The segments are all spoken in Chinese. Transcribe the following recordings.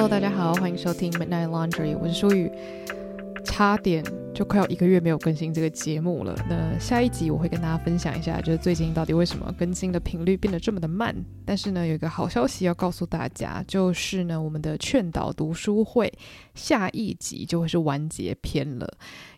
Hello，大家好，欢迎收听 Midnight Laundry，我是舒雨。差点就快要一个月没有更新这个节目了。那下一集我会跟大家分享一下，就是最近到底为什么更新的频率变得这么的慢。但是呢，有一个好消息要告诉大家，就是呢，我们的劝导读书会下一集就会是完结篇了。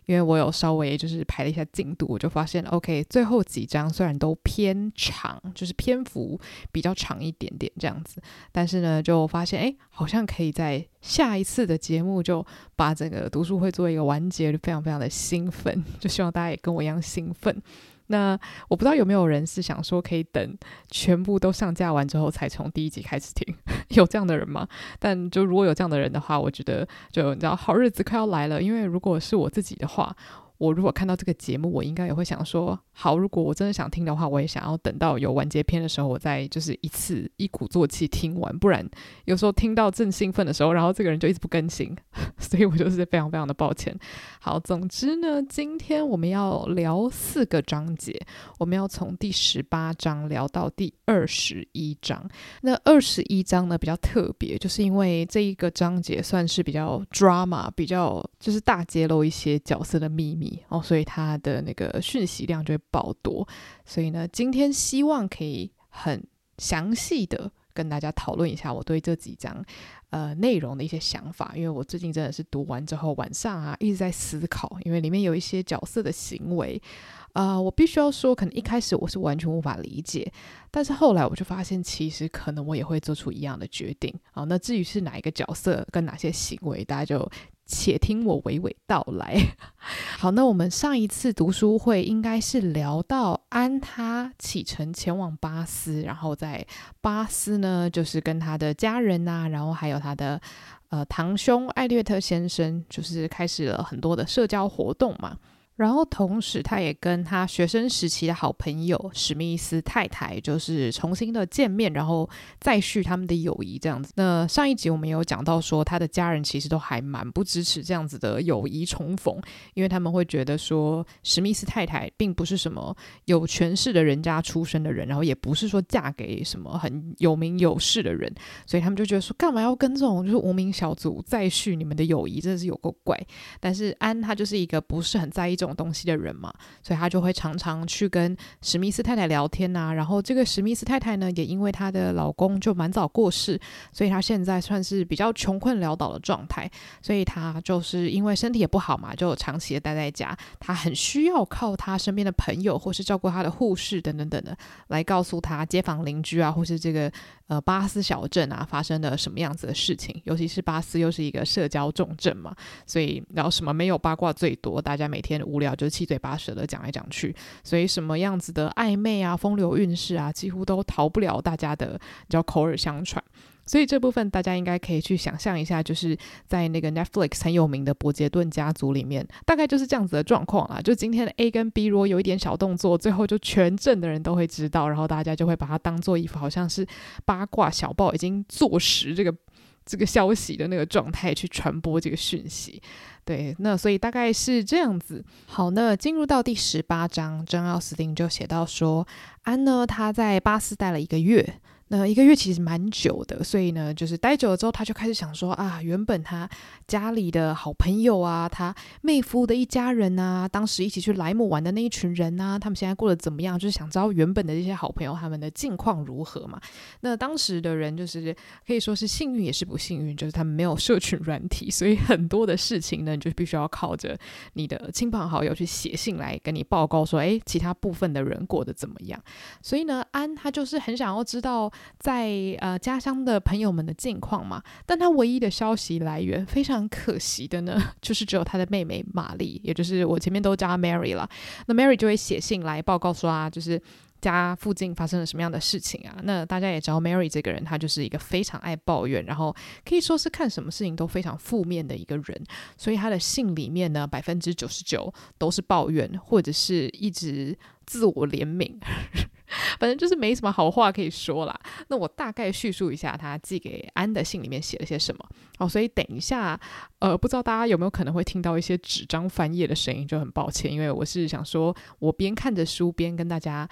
因为我有稍微就是排了一下进度，我就发现，OK，最后几章虽然都偏长，就是篇幅比较长一点点这样子，但是呢，就发现，哎，好像可以在下一次的节目就把整个读书会做一个完结，就非常非常的兴奋，就希望大家也跟我一样兴奋。那我不知道有没有人是想说可以等全部都上架完之后才从第一集开始听，有这样的人吗？但就如果有这样的人的话，我觉得就你知道好日子快要来了，因为如果是我自己的话。我如果看到这个节目，我应该也会想说，好，如果我真的想听的话，我也想要等到有完结篇的时候，我再就是一次一鼓作气听完，不然有时候听到正兴奋的时候，然后这个人就一直不更新，所以我就是非常非常的抱歉。好，总之呢，今天我们要聊四个章节，我们要从第十八章聊到第二十一章。那二十一章呢，比较特别，就是因为这一个章节算是比较 drama，比较就是大揭露一些角色的秘密。哦，所以它的那个讯息量就会爆多，所以呢，今天希望可以很详细的跟大家讨论一下我对这几章呃内容的一些想法，因为我最近真的是读完之后晚上啊一直在思考，因为里面有一些角色的行为，呃，我必须要说，可能一开始我是完全无法理解，但是后来我就发现，其实可能我也会做出一样的决定啊。那至于是哪一个角色跟哪些行为，大家就。且听我娓娓道来。好，那我们上一次读书会应该是聊到安他启程前往巴斯，然后在巴斯呢，就是跟他的家人呐、然后还有他的呃堂兄艾略特先生，就是开始了很多的社交活动嘛。然后同时，他也跟他学生时期的好朋友史密斯太太，就是重新的见面，然后再续他们的友谊这样子。那上一集我们有讲到说，他的家人其实都还蛮不支持这样子的友谊重逢，因为他们会觉得说，史密斯太太并不是什么有权势的人家出身的人，然后也不是说嫁给什么很有名有势的人，所以他们就觉得说，干嘛要跟这种就是无名小卒再续你们的友谊，真的是有够怪。但是安他就是一个不是很在意这种。东西的人嘛，所以他就会常常去跟史密斯太太聊天呐、啊。然后这个史密斯太太呢，也因为她的老公就蛮早过世，所以她现在算是比较穷困潦倒的状态。所以她就是因为身体也不好嘛，就长期的待在家。她很需要靠她身边的朋友或是照顾她的护士等等等等的来告诉她街坊邻居啊，或是这个呃巴斯小镇啊发生了什么样子的事情。尤其是巴斯又是一个社交重镇嘛，所以然后什么没有八卦最多，大家每天无聊就七嘴八舌的讲来讲去，所以什么样子的暧昧啊、风流韵事啊，几乎都逃不了大家的叫口耳相传。所以这部分大家应该可以去想象一下，就是在那个 Netflix 很有名的伯杰顿家族里面，大概就是这样子的状况啊。就今天的 A 跟 B 如果有一点小动作，最后就全镇的人都会知道，然后大家就会把它当做一副好像是八卦小报已经坐实这个。这个消息的那个状态去传播这个讯息，对，那所以大概是这样子。好，那进入到第十八章，珍奥斯汀就写到说，安呢，他在巴斯待了一个月。那一个月其实蛮久的，所以呢，就是待久了之后，他就开始想说啊，原本他家里的好朋友啊，他妹夫的一家人啊，当时一起去莱姆玩的那一群人啊，他们现在过得怎么样？就是想知道原本的这些好朋友他们的近况如何嘛。那当时的人就是可以说是幸运也是不幸运，就是他们没有社群软体，所以很多的事情呢，你就必须要靠着你的亲朋好友去写信来跟你报告说，诶，其他部分的人过得怎么样？所以呢，安他就是很想要知道。在呃家乡的朋友们的近况嘛，但他唯一的消息来源非常可惜的呢，就是只有他的妹妹玛丽，也就是我前面都叫她 Mary 了。那 Mary 就会写信来报告说啊，就是家附近发生了什么样的事情啊。那大家也知道 Mary 这个人，她就是一个非常爱抱怨，然后可以说是看什么事情都非常负面的一个人。所以他的信里面呢，百分之九十九都是抱怨，或者是一直自我怜悯。反正就是没什么好话可以说啦。那我大概叙述一下他寄给安的信里面写了些什么哦。所以等一下，呃，不知道大家有没有可能会听到一些纸张翻页的声音，就很抱歉，因为我是想说，我边看着书边跟大家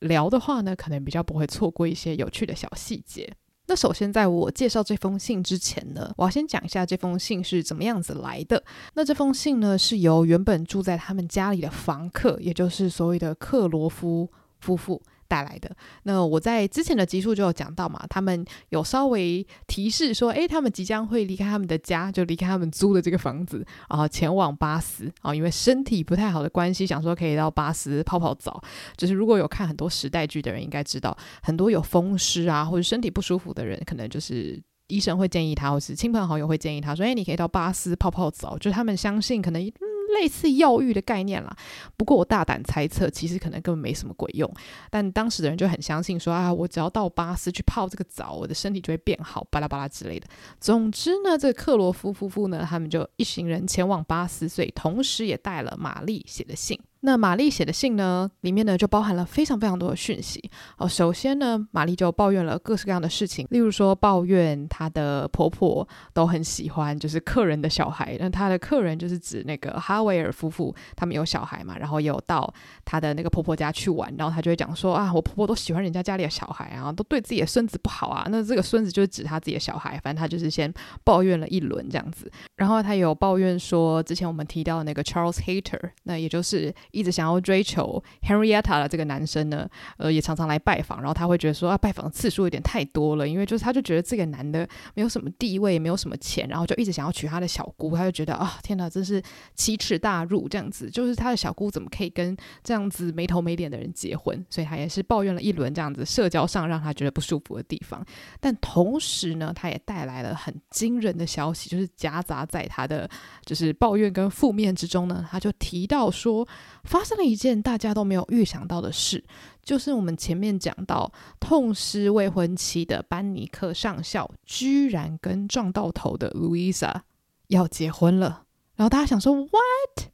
聊的话呢，可能比较不会错过一些有趣的小细节。那首先，在我介绍这封信之前呢，我要先讲一下这封信是怎么样子来的。那这封信呢，是由原本住在他们家里的房客，也就是所谓的克罗夫夫妇。带来的。那我在之前的集数就有讲到嘛，他们有稍微提示说，诶，他们即将会离开他们的家，就离开他们租的这个房子，然后前往巴斯啊，因为身体不太好的关系，想说可以到巴斯泡泡澡。就是如果有看很多时代剧的人，应该知道，很多有风湿啊或者身体不舒服的人，可能就是医生会建议他，或是亲朋好友会建议他说，诶，你可以到巴斯泡泡澡，就是他们相信可能。类似药浴的概念啦，不过我大胆猜测，其实可能根本没什么鬼用。但当时的人就很相信说，啊，我只要到巴斯去泡这个澡，我的身体就会变好，巴拉巴拉之类的。总之呢，这个克罗夫夫妇呢，他们就一行人前往巴斯，所以同时也带了玛丽写的信。那玛丽写的信呢，里面呢就包含了非常非常多的讯息哦。首先呢，玛丽就抱怨了各式各样的事情，例如说抱怨她的婆婆都很喜欢就是客人的小孩，那她的客人就是指那个哈维尔夫妇，他们有小孩嘛，然后有到她的那个婆婆家去玩，然后她就会讲说啊，我婆婆都喜欢人家家里的小孩啊，都对自己的孙子不好啊。那这个孙子就是指她自己的小孩，反正她就是先抱怨了一轮这样子，然后她有抱怨说，之前我们提到的那个 Charles Hater，那也就是。一直想要追求 Henrietta 的这个男生呢，呃，也常常来拜访，然后他会觉得说啊，拜访的次数有点太多了，因为就是他就觉得这个男的没有什么地位，也没有什么钱，然后就一直想要娶他的小姑，他就觉得啊，天哪，真是奇耻大辱，这样子，就是他的小姑怎么可以跟这样子没头没脸的人结婚？所以他也是抱怨了一轮这样子社交上让他觉得不舒服的地方，但同时呢，他也带来了很惊人的消息，就是夹杂在他的就是抱怨跟负面之中呢，他就提到说。发生了一件大家都没有预想到的事，就是我们前面讲到痛失未婚妻的班尼克上校，居然跟撞到头的 Louisa 要结婚了。然后大家想说，What？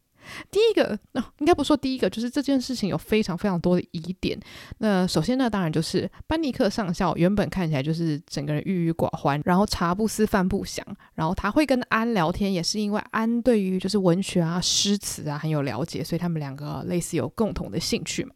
第一个，那、应该不说第一个，就是这件事情有非常非常多的疑点。那首先呢，当然就是班尼克上校原本看起来就是整个人郁郁寡欢，然后茶不思饭不想，然后他会跟安聊天，也是因为安对于就是文学啊、诗词啊很有了解，所以他们两个类似有共同的兴趣嘛。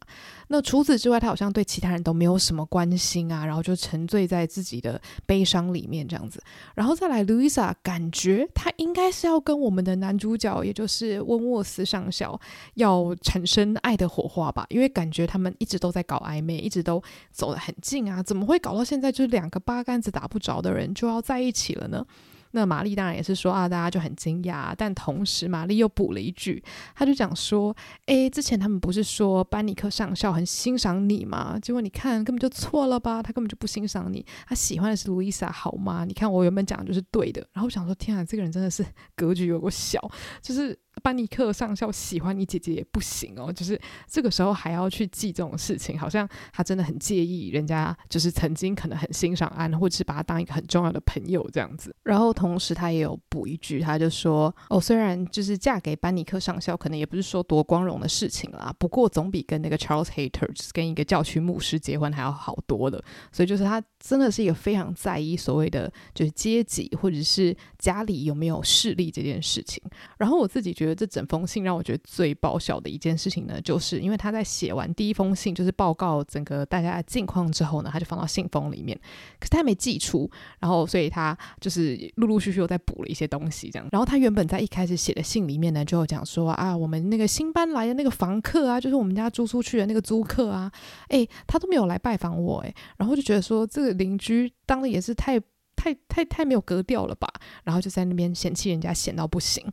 那除此之外，他好像对其他人都没有什么关心啊，然后就沉醉在自己的悲伤里面这样子。然后再来，Louisa 感觉他应该是要跟我们的男主角，也就是温沃斯上校，要产生爱的火花吧？因为感觉他们一直都在搞暧昧，一直都走得很近啊，怎么会搞到现在就是两个八竿子打不着的人就要在一起了呢？那玛丽当然也是说啊，大家就很惊讶，但同时玛丽又补了一句，她就讲说，诶，之前他们不是说班尼克上校很欣赏你吗？结果你看根本就错了吧，他根本就不欣赏你，他喜欢的是路易莎，好吗？你看我原本讲的就是对的，然后我想说，天啊，这个人真的是格局有个小，就是。班尼克上校喜欢你姐姐也不行哦，就是这个时候还要去记这种事情，好像他真的很介意人家，就是曾经可能很欣赏安，或者是把他当一个很重要的朋友这样子。然后同时他也有补一句，他就说：“哦，虽然就是嫁给班尼克上校，可能也不是说多光荣的事情啦，不过总比跟那个 Charles Hayter 就是跟一个教区牧师结婚还要好多了。所以就是他真的是一个非常在意所谓的就是阶级或者是家里有没有势力这件事情。然后我自己觉得。觉得这整封信让我觉得最爆笑的一件事情呢，就是因为他在写完第一封信，就是报告整个大家的近况之后呢，他就放到信封里面，可是他还没寄出，然后所以他就是陆陆续续又在补了一些东西，这样。然后他原本在一开始写的信里面呢，就讲说啊，我们那个新搬来的那个房客啊，就是我们家租出去的那个租客啊，诶，他都没有来拜访我，诶，然后就觉得说这个邻居当的也是太太太太没有格调了吧，然后就在那边嫌弃人家闲到不行。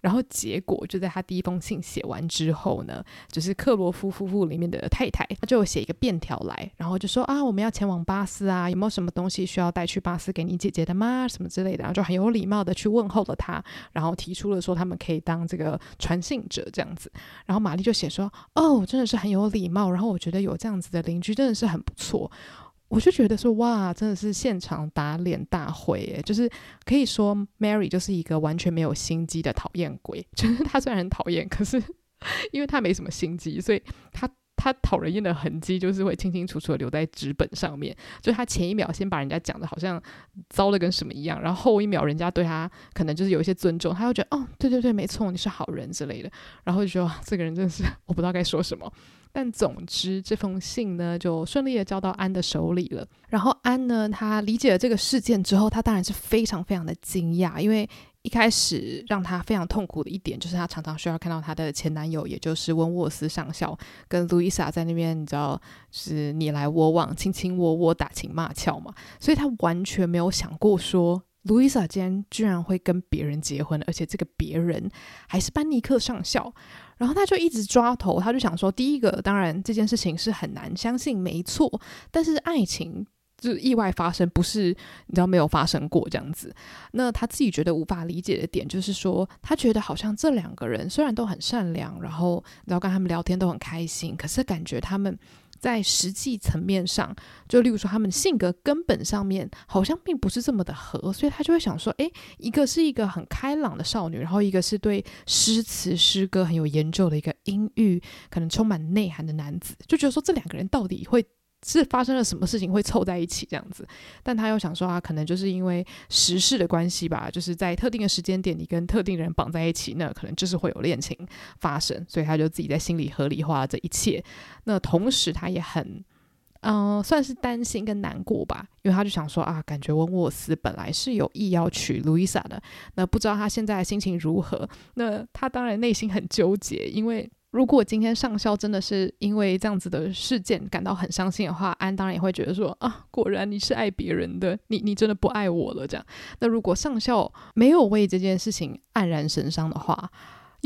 然后结果就在他第一封信写完之后呢，就是克罗夫夫妇里面的太太，他就写一个便条来，然后就说啊，我们要前往巴斯啊，有没有什么东西需要带去巴斯给你姐姐的吗？什么之类的，然后就很有礼貌的去问候了他，然后提出了说他们可以当这个传信者这样子。然后玛丽就写说，哦，真的是很有礼貌，然后我觉得有这样子的邻居真的是很不错。我就觉得说哇，真的是现场打脸大会诶，就是可以说 Mary 就是一个完全没有心机的讨厌鬼，就是他虽然很讨厌，可是因为他没什么心机，所以他他讨人厌的痕迹就是会清清楚楚的留在纸本上面。就他前一秒先把人家讲的好像糟的跟什么一样，然后后一秒人家对他可能就是有一些尊重，他会觉得哦，对对对，没错，你是好人之类的，然后就说这个人真的是 我不知道该说什么。但总之，这封信呢就顺利的交到安的手里了。然后安呢，他理解了这个事件之后，他当然是非常非常的惊讶，因为一开始让他非常痛苦的一点，就是他常常需要看到他的前男友，也就是温沃斯上校跟路易莎在那边，你知道，是你来我往，卿卿我我，打情骂俏嘛。所以他完全没有想过说，路易莎今天居然会跟别人结婚，而且这个别人还是班尼克上校。然后他就一直抓头，他就想说，第一个，当然这件事情是很难相信，没错。但是爱情就意外发生，不是你知道没有发生过这样子。那他自己觉得无法理解的点，就是说他觉得好像这两个人虽然都很善良，然后然后跟他们聊天都很开心，可是感觉他们。在实际层面上，就例如说，他们性格根本上面好像并不是这么的合，所以他就会想说，诶，一个是一个很开朗的少女，然后一个是对诗词诗歌很有研究的一个阴郁、可能充满内涵的男子，就觉得说这两个人到底会。是发生了什么事情会凑在一起这样子，但他又想说啊，可能就是因为时事的关系吧，就是在特定的时间点，你跟特定人绑在一起，那可能就是会有恋情发生，所以他就自己在心里合理化这一切。那同时他也很，嗯、算是担心跟难过吧，因为他就想说啊，感觉温沃斯本来是有意要娶路易莎的，那不知道他现在的心情如何？那他当然内心很纠结，因为。如果今天上校真的是因为这样子的事件感到很伤心的话，安当然也会觉得说啊，果然你是爱别人的，你你真的不爱我了这样。那如果上校没有为这件事情黯然神伤的话，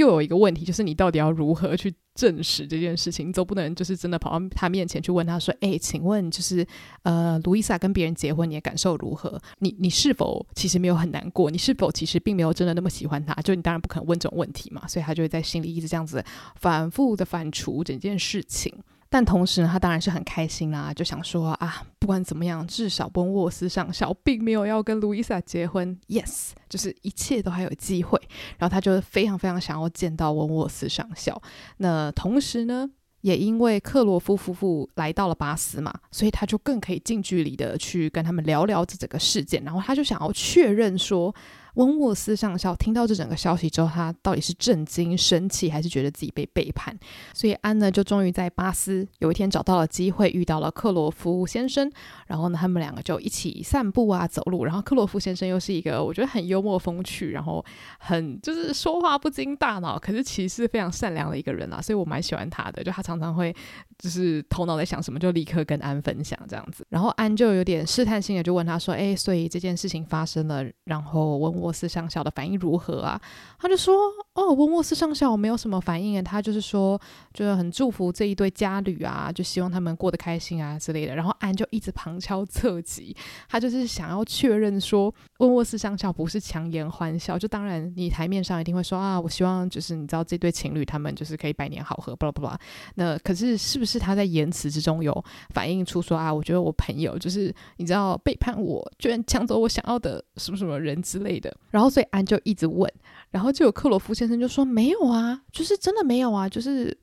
又有一个问题，就是你到底要如何去证实这件事情？你总不能就是真的跑到他面前去问他说：“哎，请问就是呃，路易莎跟别人结婚，你的感受如何？你你是否其实没有很难过？你是否其实并没有真的那么喜欢他？就你当然不可能问这种问题嘛，所以他就会在心里一直这样子反复的反刍整件事情。”但同时呢，他当然是很开心啦，就想说啊，不管怎么样，至少温沃斯上校并没有要跟路易莎结婚，yes，就是一切都还有机会。然后他就非常非常想要见到温沃斯上校。那同时呢，也因为克罗夫夫妇来到了巴斯嘛，所以他就更可以近距离的去跟他们聊聊这整个事件。然后他就想要确认说。温沃斯上校听到这整个消息之后，他到底是震惊、生气，还是觉得自己被背叛？所以安呢，就终于在巴斯有一天找到了机会，遇到了克罗夫先生。然后呢，他们两个就一起散步啊，走路。然后克罗夫先生又是一个我觉得很幽默风趣，然后很就是说话不经大脑，可是其实非常善良的一个人啊。所以我蛮喜欢他的，就他常常会就是头脑在想什么，就立刻跟安分享这样子。然后安就有点试探性的就问他说：“哎，所以这件事情发生了，然后温沃斯上校的反应如何啊？他就说：“哦，温沃斯上校没有什么反应啊，他就是说，就是很祝福这一对佳侣啊，就希望他们过得开心啊之类的。”然后安就一直旁敲侧击，他就是想要确认说，温沃斯上校不是强颜欢笑。就当然，你台面上一定会说啊，我希望就是你知道这对情侣他们就是可以百年好合，巴拉巴拉。那可是是不是是他在言辞之中有反映出说啊，我觉得我朋友就是你知道背叛我，居然抢走我想要的什么什么人之类的，然后。所以安就一直问，然后就有克罗夫先生就说：“没有啊，就是真的没有啊，就是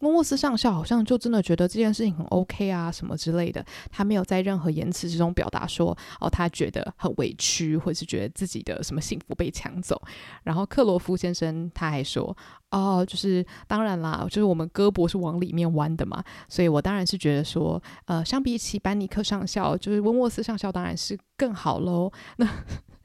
温沃斯上校好像就真的觉得这件事情很 OK 啊，什么之类的。他没有在任何言辞之中表达说哦，他觉得很委屈，或者是觉得自己的什么幸福被抢走。然后克罗夫先生他还说：哦，就是当然啦，就是我们胳膊是往里面弯的嘛，所以我当然是觉得说，呃，相比起班尼克上校，就是温沃斯上校当然是更好喽。那。”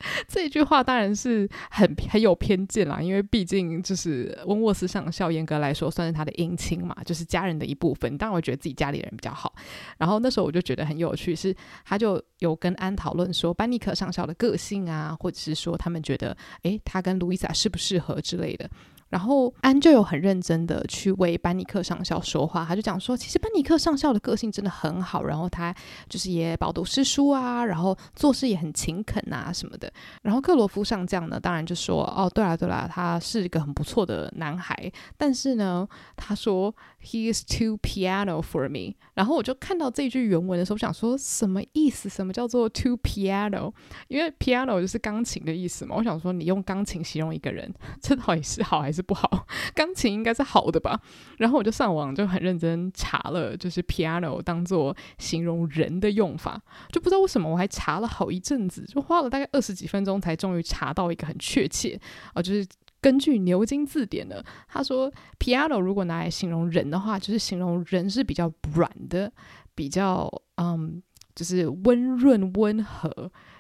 这句话当然是很很有偏见啦，因为毕竟就是温沃斯上校严格来说算是他的姻亲嘛，就是家人的一部分。当然，我觉得自己家里人比较好。然后那时候我就觉得很有趣，是他就有跟安讨论说班尼克上校的个性啊，或者是说他们觉得，诶，他跟路易莎适不适合之类的。然后安就有很认真的去为班尼克上校说话，他就讲说，其实班尼克上校的个性真的很好，然后他就是也饱读诗书啊，然后做事也很勤恳啊什么的。然后克罗夫上将呢，当然就说，哦，对啦对啦，他是一个很不错的男孩，但是呢，他说 he is too piano for me。然后我就看到这句原文的时候，我想说什么意思？什么叫做 too piano？因为 piano 就是钢琴的意思嘛。我想说，你用钢琴形容一个人，这到底是好还是不好？钢琴应该是好的吧？然后我就上网就很认真查了，就是 piano 当做形容人的用法，就不知道为什么我还查了好一阵子，就花了大概二十几分钟才终于查到一个很确切啊，就是根据牛津字典的，他说 piano 如果拿来形容人的话，就是形容人是比较软的，比较嗯。就是温润温和，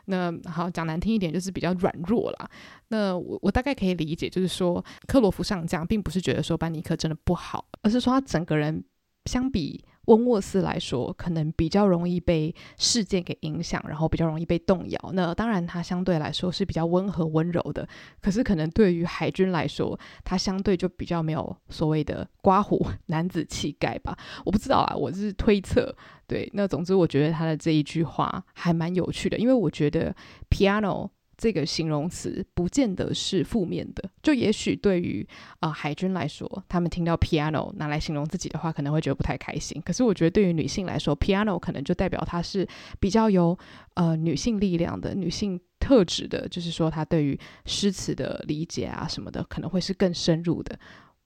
那好讲难听一点，就是比较软弱啦。那我我大概可以理解，就是说克罗夫上将并不是觉得说班尼克真的不好，而是说他整个人相比。温沃斯来说，可能比较容易被事件给影响，然后比较容易被动摇。那当然，他相对来说是比较温和温柔的。可是，可能对于海军来说，他相对就比较没有所谓的刮胡 男子气概吧。我不知道啊，我是推测。对，那总之，我觉得他的这一句话还蛮有趣的，因为我觉得 piano。这个形容词不见得是负面的，就也许对于啊、海军来说，他们听到 piano 拿来形容自己的话，可能会觉得不太开心。可是我觉得对于女性来说，piano 可能就代表她是比较有呃女性力量的、女性特质的，就是说她对于诗词的理解啊什么的，可能会是更深入的。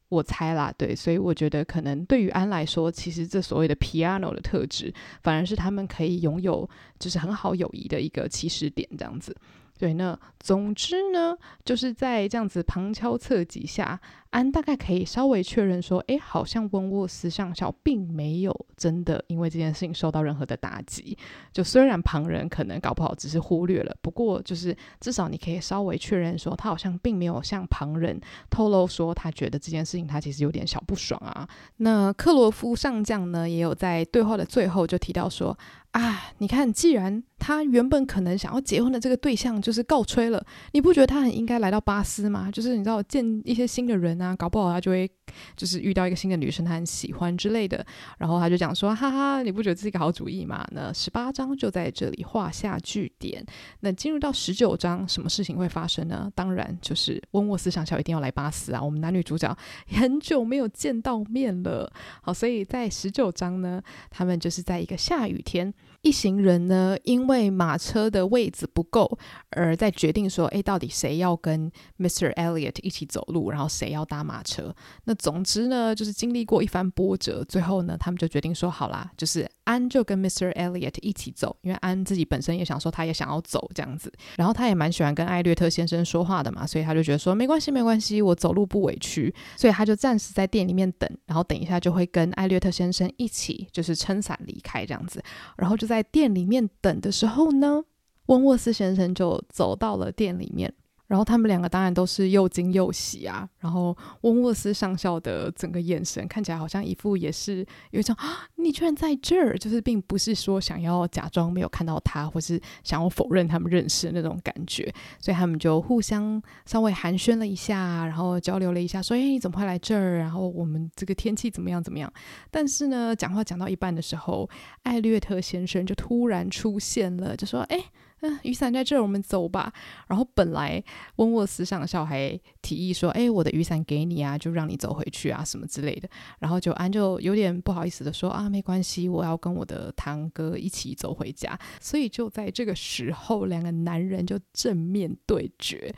我猜啦，对，所以我觉得可能对于安来说，其实这所谓的 piano 的特质，反而是他们可以拥有就是很好友谊的一个起始点，这样子。对，那总之呢，就是在这样子旁敲侧击下，安大概可以稍微确认说，诶，好像温沃斯上校并没有真的因为这件事情受到任何的打击。就虽然旁人可能搞不好只是忽略了，不过就是至少你可以稍微确认说，他好像并没有向旁人透露说他觉得这件事情他其实有点小不爽啊。那克罗夫上将呢，也有在对话的最后就提到说。啊，你看，既然他原本可能想要结婚的这个对象就是告吹了，你不觉得他很应该来到巴斯吗？就是你知道见一些新的人啊，搞不好他就会就是遇到一个新的女生，他很喜欢之类的。然后他就讲说，哈哈，你不觉得这是一个好主意吗？那十八章就在这里画下句点。那进入到十九章，什么事情会发生呢？当然就是温沃斯上校一定要来巴斯啊！我们男女主角很久没有见到面了。好，所以在十九章呢，他们就是在一个下雨天。一行人呢，因为马车的位置不够，而在决定说，诶，到底谁要跟 Mr. Elliot 一起走路，然后谁要搭马车？那总之呢，就是经历过一番波折，最后呢，他们就决定说，好啦，就是安就跟 Mr. Elliot 一起走，因为安自己本身也想说，他也想要走这样子，然后他也蛮喜欢跟艾略特先生说话的嘛，所以他就觉得说，没关系，没关系，我走路不委屈，所以他就暂时在店里面等，然后等一下就会跟艾略特先生一起，就是撑伞离开这样子，然后就。在店里面等的时候呢，温沃斯先生就走到了店里面。然后他们两个当然都是又惊又喜啊。然后温沃斯上校的整个眼神看起来好像一副也是有一种啊，你居然在这儿，就是并不是说想要假装没有看到他，或是想要否认他们认识的那种感觉。所以他们就互相稍微寒暄了一下，然后交流了一下，说：“哎，你怎么会来这儿？然后我们这个天气怎么样？怎么样？”但是呢，讲话讲到一半的时候，艾略特先生就突然出现了，就说：“哎。”嗯，雨伞在这儿，我们走吧。然后本来温沃斯上校还提议说：“哎，我的雨伞给你啊，就让你走回去啊，什么之类的。”然后就安就有点不好意思的说：“啊，没关系，我要跟我的堂哥一起走回家。”所以就在这个时候，两个男人就正面对决。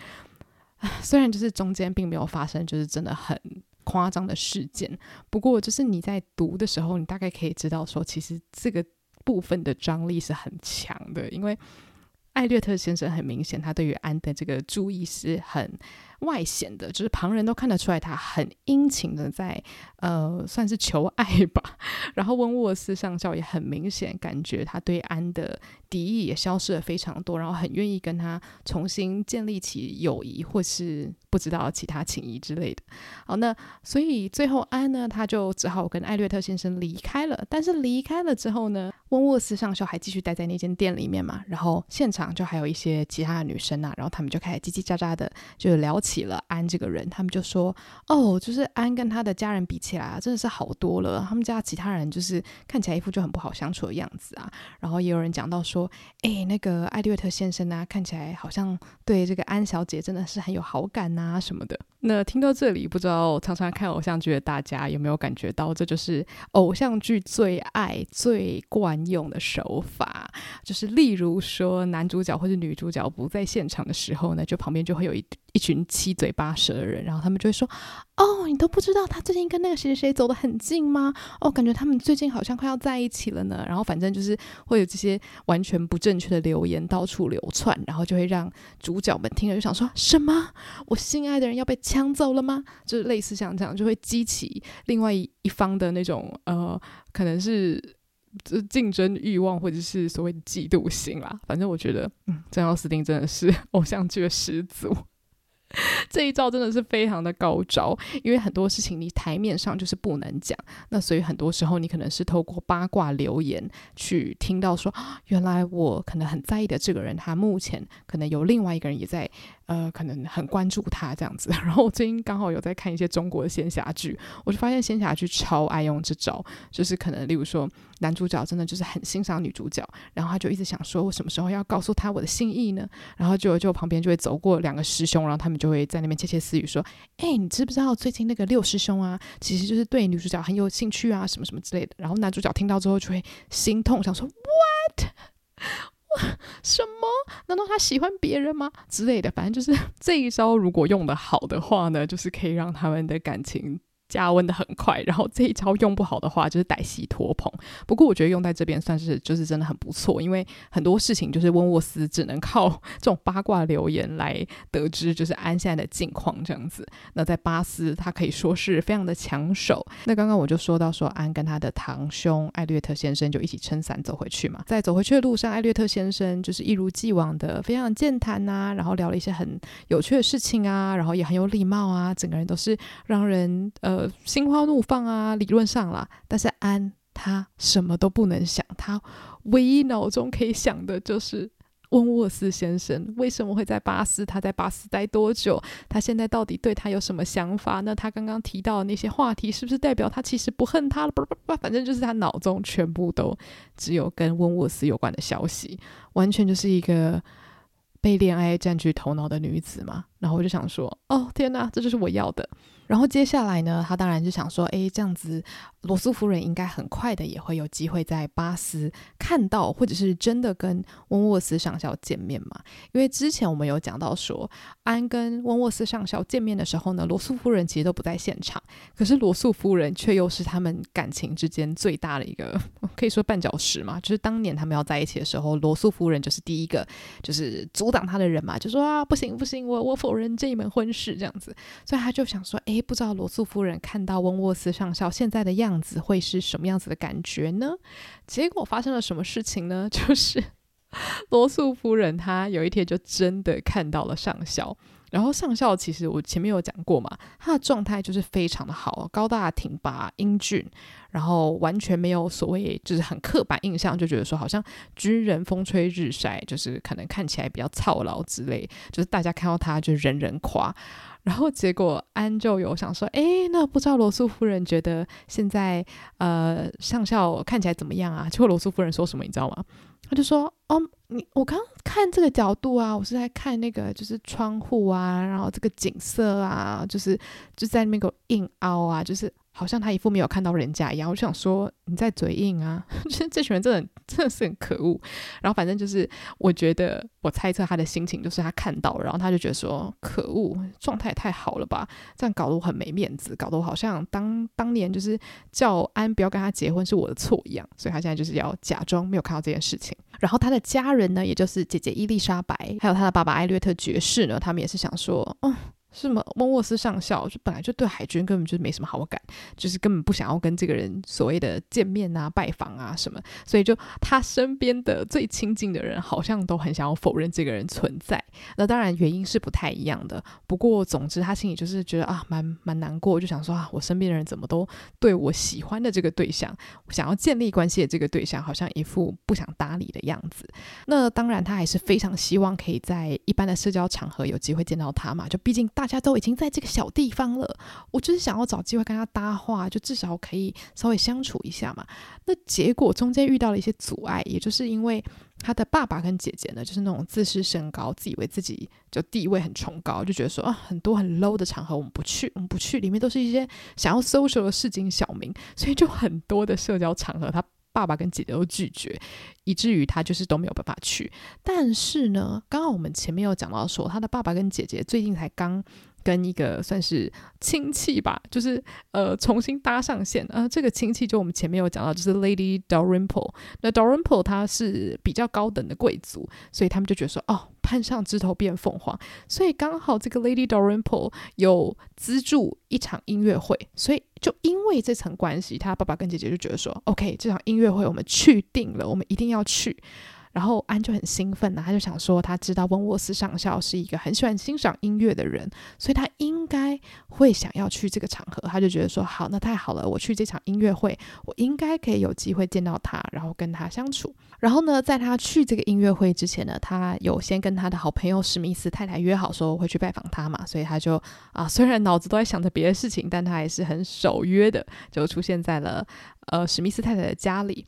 虽然就是中间并没有发生就是真的很夸张的事件，不过就是你在读的时候，你大概可以知道说，其实这个部分的张力是很强的，因为。艾略特先生很明显，他对于安的这个注意是很外显的，就是旁人都看得出来，他很殷勤的在呃，算是求爱吧。然后温沃斯上校也很明显感觉他对安的敌意也消失了非常多，然后很愿意跟他重新建立起友谊，或是不知道其他情谊之类的。好，那所以最后安呢，他就只好跟艾略特先生离开了。但是离开了之后呢，温沃斯上校还继续待在那间店里面嘛，然后现场就还有一些其他的女生啊，然后他们就开始叽叽喳喳的就聊起起了安这个人。他们就说：“哦，就是安跟他的家人比起来啊，真的是好多了。他们家其他人就是看起来一副就很不好相处的样子啊。”然后也有人讲到说：“哎，那个艾略特先生啊，看起来好像对这个安小姐真的是很有好感啊什么的。”那听到这里，不知道常常看偶像剧的大家有没有感觉到，这就是偶像剧最爱最惯用的手法，就是例如说男主角或者女主角不在现场的时候呢，就旁边就会有一一群七嘴八舌的人，然后他们就会说：“哦，你都不知道他最近跟那个谁谁谁走得很近吗？哦，感觉他们最近好像快要在一起了呢。然后反正就是会有这些完全不正确的留言到处流窜，然后就会让主角们听了就想说什么？我心爱的人要被抢走了吗？就是类似像这样，就会激起另外一方的那种呃，可能是竞争欲望或者是所谓的嫉妒心啦。反正我觉得，嗯，詹奥斯汀真的是 偶像剧的始祖。这一招真的是非常的高招，因为很多事情你台面上就是不能讲，那所以很多时候你可能是透过八卦留言去听到说，原来我可能很在意的这个人，他目前可能有另外一个人也在。呃，可能很关注他这样子，然后我最近刚好有在看一些中国的仙侠剧，我就发现仙侠剧超爱用这招，就是可能例如说男主角真的就是很欣赏女主角，然后他就一直想说，我什么时候要告诉他我的心意呢？然后就就旁边就会走过两个师兄，然后他们就会在那边窃窃私语说，哎，你知不知道最近那个六师兄啊，其实就是对女主角很有兴趣啊，什么什么之类的。然后男主角听到之后就会心痛，想说 What？什么？难道他喜欢别人吗？之类的，反正就是 这一招，如果用的好的话呢，就是可以让他们的感情。加温的很快，然后这一招用不好的话就是歹戏拖棚。不过我觉得用在这边算是就是真的很不错，因为很多事情就是温沃斯只能靠这种八卦留言来得知，就是安现在的近况这样子。那在巴斯，他可以说是非常的抢手。那刚刚我就说到说安跟他的堂兄艾略特先生就一起撑伞走回去嘛，在走回去的路上，艾略特先生就是一如既往的非常健谈呐，然后聊了一些很有趣的事情啊，然后也很有礼貌啊，整个人都是让人呃。心花怒放啊，理论上啦，但是安他什么都不能想，他唯一脑中可以想的就是温沃斯先生为什么会在巴斯？他在巴斯待多久？他现在到底对他有什么想法？那他刚刚提到的那些话题，是不是代表他其实不恨他了？不不不，反正就是他脑中全部都只有跟温沃斯有关的消息，完全就是一个被恋爱占据头脑的女子嘛。然后我就想说，哦天哪，这就是我要的。然后接下来呢，他当然就想说，诶，这样子，罗素夫人应该很快的也会有机会在巴斯看到，或者是真的跟温沃斯上校见面嘛？因为之前我们有讲到说，安跟温沃斯上校见面的时候呢，罗素夫人其实都不在现场，可是罗素夫人却又是他们感情之间最大的一个，可以说绊脚石嘛。就是当年他们要在一起的时候，罗素夫人就是第一个就是阻挡他的人嘛，就说啊，不行不行，我我否认这一门婚事这样子，所以他就想说，诶。不知道罗素夫人看到温沃斯上校现在的样子会是什么样子的感觉呢？结果发生了什么事情呢？就是罗素夫人她有一天就真的看到了上校，然后上校其实我前面有讲过嘛，他的状态就是非常的好，高大挺拔、英俊，然后完全没有所谓就是很刻板印象，就觉得说好像军人风吹日晒，就是可能看起来比较操劳之类，就是大家看到他就人人夸。然后结果安就有想说，哎，那不知道罗素夫人觉得现在呃上校看起来怎么样啊？结果罗素夫人说什么你知道吗？他就说，哦，你我刚看这个角度啊，我是在看那个就是窗户啊，然后这个景色啊，就是就在那边给我硬凹啊，就是。好像他一副没有看到人家一样，我就想说你在嘴硬啊！这这群人真的真的是很可恶。然后反正就是，我觉得我猜测他的心情就是他看到，然后他就觉得说可恶，状态太好了吧，这样搞得我很没面子，搞得我好像当当年就是叫安不要跟他结婚是我的错一样。所以他现在就是要假装没有看到这件事情。然后他的家人呢，也就是姐姐伊丽莎白，还有他的爸爸艾略特爵士呢，他们也是想说，嗯。是吗？温沃斯上校就本来就对海军根本就没什么好感，就是根本不想要跟这个人所谓的见面啊、拜访啊什么，所以就他身边的最亲近的人好像都很想要否认这个人存在。那当然原因是不太一样的，不过总之他心里就是觉得啊，蛮蛮难过，就想说啊，我身边的人怎么都对我喜欢的这个对象，想要建立关系的这个对象，好像一副不想搭理的样子。那当然他还是非常希望可以在一般的社交场合有机会见到他嘛，就毕竟。大家都已经在这个小地方了，我就是想要找机会跟他搭话，就至少可以稍微相处一下嘛。那结果中间遇到了一些阻碍，也就是因为他的爸爸跟姐姐呢，就是那种自视甚高，自以为自己就地位很崇高，就觉得说啊，很多很 low 的场合我们不去，我们不去，里面都是一些想要 social 的市井小民，所以就很多的社交场合他。爸爸跟姐姐都拒绝，以至于他就是都没有办法去。但是呢，刚刚我们前面有讲到说，他的爸爸跟姐姐最近才刚跟一个算是亲戚吧，就是呃重新搭上线。呃，这个亲戚就我们前面有讲到，就是 Lady Dalrymple。那 Dalrymple 他是比较高等的贵族，所以他们就觉得说，哦，攀上枝头变凤凰。所以刚好这个 Lady Dalrymple 有资助一场音乐会，所以就因为这层关系，他爸爸跟姐姐就觉得说，OK，这场音乐会我们去定了，我们一定要去。然后安就很兴奋呢，他就想说，他知道温沃斯上校是一个很喜欢欣赏音乐的人，所以他应该会想要去这个场合。他就觉得说，好，那太好了，我去这场音乐会，我应该可以有机会见到他，然后跟他相处。然后呢，在他去这个音乐会之前呢，他有先跟他的好朋友史密斯太太约好说会去拜访他嘛，所以他就啊，虽然脑子都在想着别的事情，但他还是很守约的，就出现在了呃史密斯太太的家里。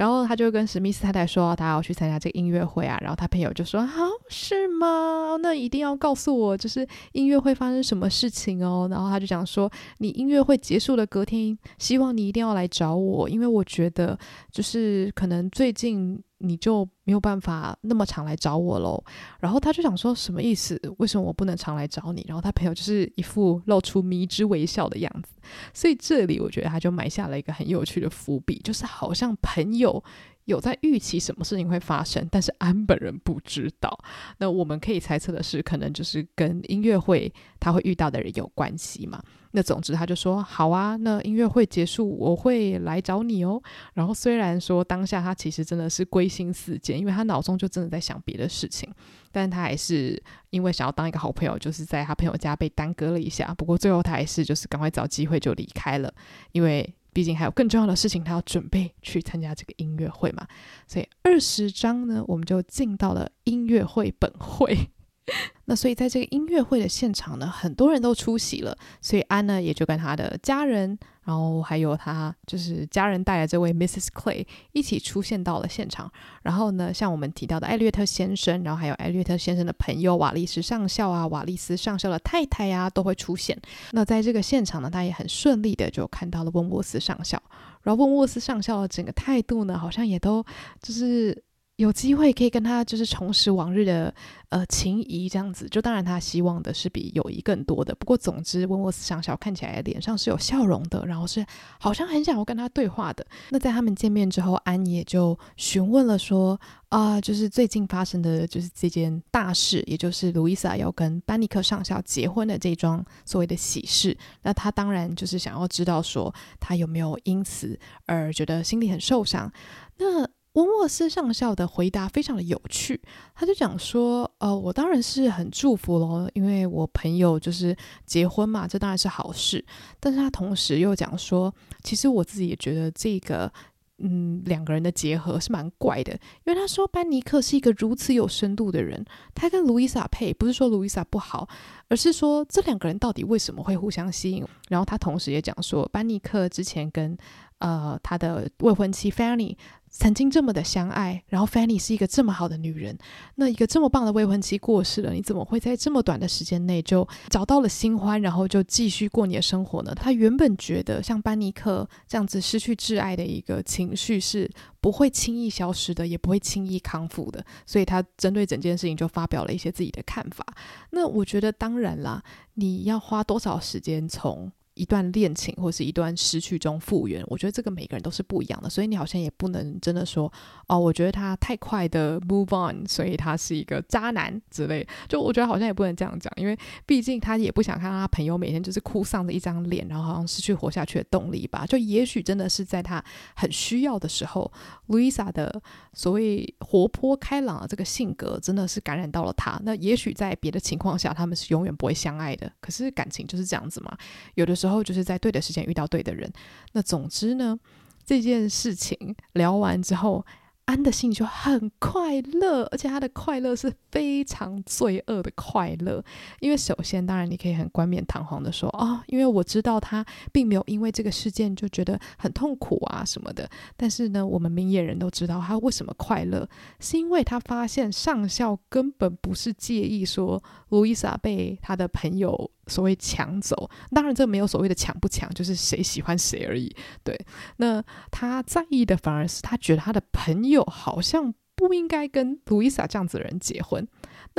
然后他就跟史密斯太太说，他要去参加这个音乐会啊。然后他朋友就说：“好，是吗？那一定要告诉我，就是音乐会发生什么事情哦。”然后他就讲说：“你音乐会结束了，隔天希望你一定要来找我，因为我觉得就是可能最近。”你就没有办法那么常来找我喽。然后他就想说什么意思？为什么我不能常来找你？然后他朋友就是一副露出迷之微笑的样子。所以这里我觉得他就埋下了一个很有趣的伏笔，就是好像朋友有在预期什么事情会发生，但是安本人不知道。那我们可以猜测的是，可能就是跟音乐会他会遇到的人有关系嘛。那总之他就说好啊，那音乐会结束我会来找你哦。然后虽然说当下他其实真的是归心似箭，因为他脑中就真的在想别的事情，但他还是因为想要当一个好朋友，就是在他朋友家被耽搁了一下。不过最后他还是就是赶快找机会就离开了，因为毕竟还有更重要的事情，他要准备去参加这个音乐会嘛。所以二十章呢，我们就进到了音乐会本会。那所以在这个音乐会的现场呢，很多人都出席了，所以安呢也就跟他的家人，然后还有他就是家人带来这位 Mrs. Clay 一起出现到了现场。然后呢，像我们提到的艾略特先生，然后还有艾略特先生的朋友瓦利斯上校啊，瓦利斯上校的太太啊，都会出现。那在这个现场呢，他也很顺利的就看到了温沃斯上校，然后温沃斯上校的整个态度呢，好像也都就是。有机会可以跟他就是重拾往日的呃情谊，这样子，就当然他希望的是比友谊更多的。不过总之，温沃斯上校看起来脸上是有笑容的，然后是好像很想要跟他对话的。那在他们见面之后，安也就询问了说啊、就是最近发生的就是这件大事，也就是路易莎要跟班尼克上校结婚的这桩所谓的喜事。那他当然就是想要知道说他有没有因此而觉得心里很受伤。那温沃斯上校的回答非常的有趣，他就讲说：“呃，我当然是很祝福咯，因为我朋友就是结婚嘛，这当然是好事。但是他同时又讲说，其实我自己也觉得这个，嗯，两个人的结合是蛮怪的，因为他说班尼克是一个如此有深度的人，他跟路易莎配，不是说路易莎不好，而是说这两个人到底为什么会互相吸引？然后他同时也讲说，班尼克之前跟呃他的未婚妻 Fanny。”曾经这么的相爱，然后 Fanny 是一个这么好的女人，那一个这么棒的未婚妻过世了，你怎么会在这么短的时间内就找到了新欢，然后就继续过你的生活呢？他原本觉得像班尼克这样子失去挚爱的一个情绪是不会轻易消失的，也不会轻易康复的，所以他针对整件事情就发表了一些自己的看法。那我觉得当然啦，你要花多少时间从一段恋情或是一段失去中复原，我觉得这个每个人都是不一样的，所以你好像也不能真的说哦，我觉得他太快的 move on，所以他是一个渣男之类。就我觉得好像也不能这样讲，因为毕竟他也不想看到他朋友每天就是哭丧着一张脸，然后好像失去活下去的动力吧。就也许真的是在他很需要的时候，，Lisa 的所谓活泼开朗的这个性格真的是感染到了他。那也许在别的情况下，他们是永远不会相爱的。可是感情就是这样子嘛，有的时候。然后就是在对的时间遇到对的人。那总之呢，这件事情聊完之后。安的心就很快乐，而且他的快乐是非常罪恶的快乐。因为首先，当然你可以很冠冕堂皇的说啊、哦，因为我知道他并没有因为这个事件就觉得很痛苦啊什么的。但是呢，我们明眼人都知道他为什么快乐，是因为他发现上校根本不是介意说路易莎被他的朋友所谓抢走。当然，这没有所谓的抢不抢，就是谁喜欢谁而已。对，那他在意的反而是他觉得他的朋友。好像不应该跟路易莎这样子的人结婚。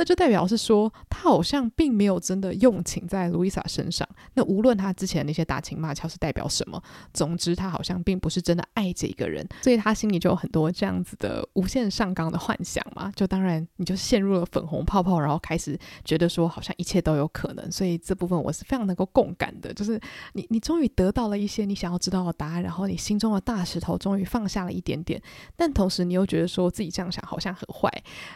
那就代表是说，他好像并没有真的用情在路易莎身上。那无论他之前那些打情骂俏是代表什么，总之他好像并不是真的爱这一个人，所以他心里就有很多这样子的无限上纲的幻想嘛。就当然你就陷入了粉红泡泡，然后开始觉得说好像一切都有可能。所以这部分我是非常能够共感的，就是你你终于得到了一些你想要知道的答案，然后你心中的大石头终于放下了一点点，但同时你又觉得说自己这样想好像很坏。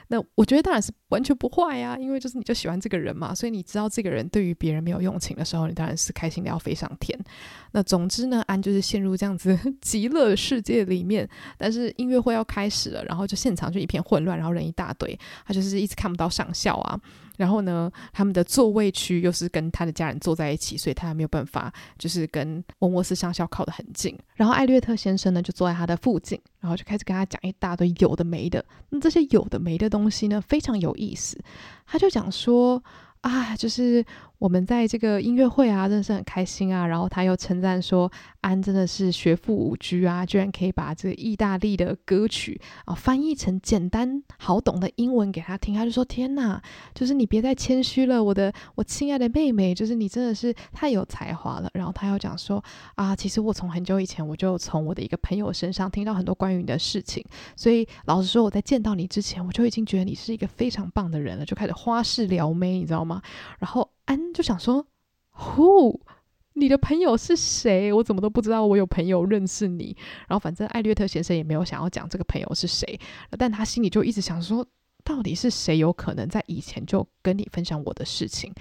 那我觉得当然是完全不。坏啊，因为就是你就喜欢这个人嘛，所以你知道这个人对于别人没有用情的时候，你当然是开心的要飞上天。那总之呢，安就是陷入这样子 极乐世界里面，但是音乐会要开始了，然后就现场就一片混乱，然后人一大堆，他就是一直看不到上校啊。然后呢，他们的座位区又是跟他的家人坐在一起，所以他没有办法就是跟温沃斯上校靠得很近。然后艾略特先生呢就坐在他的附近，然后就开始跟他讲一大堆有的没的。那这些有的没的东西呢，非常有意思。他就讲说。啊，就是我们在这个音乐会啊，真的是很开心啊。然后他又称赞说，安真的是学富五车啊，居然可以把这个意大利的歌曲啊翻译成简单好懂的英文给他听。他就说：“天哪，就是你别再谦虚了，我的我亲爱的妹妹，就是你真的是太有才华了。”然后他又讲说：“啊，其实我从很久以前我就从我的一个朋友身上听到很多关于你的事情，所以老实说，我在见到你之前，我就已经觉得你是一个非常棒的人了，就开始花式撩妹，你知道吗？”然后安就想说：“呼，你的朋友是谁？我怎么都不知道，我有朋友认识你。”然后反正艾略特先生也没有想要讲这个朋友是谁，但他心里就一直想说：“到底是谁有可能在以前就跟你分享我的事情？”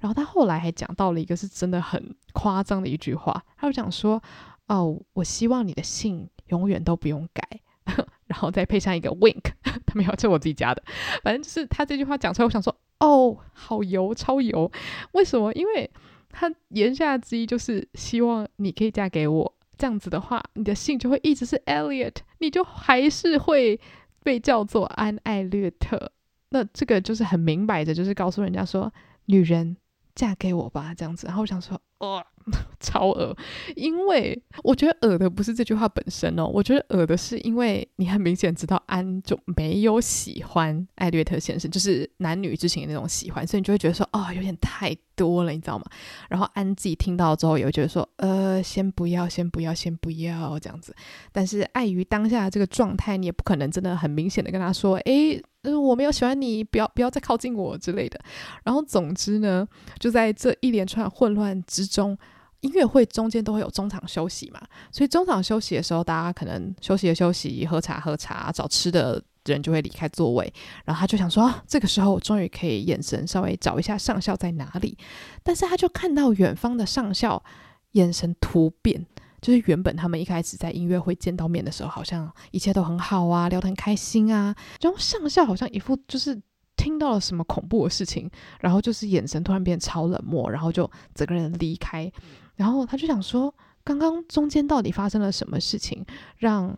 然后他后来还讲到了一个是真的很夸张的一句话，他就讲说：“哦，我希望你的姓永远都不用改。”然后再配上一个 wink，他没有，这是我自己加的。反正就是他这句话讲出来，我想说。哦，好油，超油！为什么？因为他言下之意就是希望你可以嫁给我，这样子的话，你的姓就会一直是 Elliot，你就还是会被叫做安艾略特。那这个就是很明摆着，就是告诉人家说，女人嫁给我吧，这样子。然后我想说，哦。超恶，因为我觉得恶的不是这句话本身哦，我觉得恶的是因为你很明显知道安就没有喜欢艾略特先生，就是男女之情的那种喜欢，所以你就会觉得说，哦，有点太多了，你知道吗？然后安自己听到之后也会觉得说，呃，先不要，先不要，先不要这样子。但是碍于当下这个状态，你也不可能真的很明显的跟他说，诶，我没有喜欢你，不要不要再靠近我之类的。然后总之呢，就在这一连串混乱之中。音乐会中间都会有中场休息嘛，所以中场休息的时候，大家可能休息的休息，喝茶喝茶，找吃的人就会离开座位。然后他就想说，这个时候我终于可以眼神稍微找一下上校在哪里。但是他就看到远方的上校眼神突变，就是原本他们一开始在音乐会见到面的时候，好像一切都很好啊，聊得很开心啊。然后上校好像一副就是听到了什么恐怖的事情，然后就是眼神突然变超冷漠，然后就整个人离开。然后他就想说，刚刚中间到底发生了什么事情，让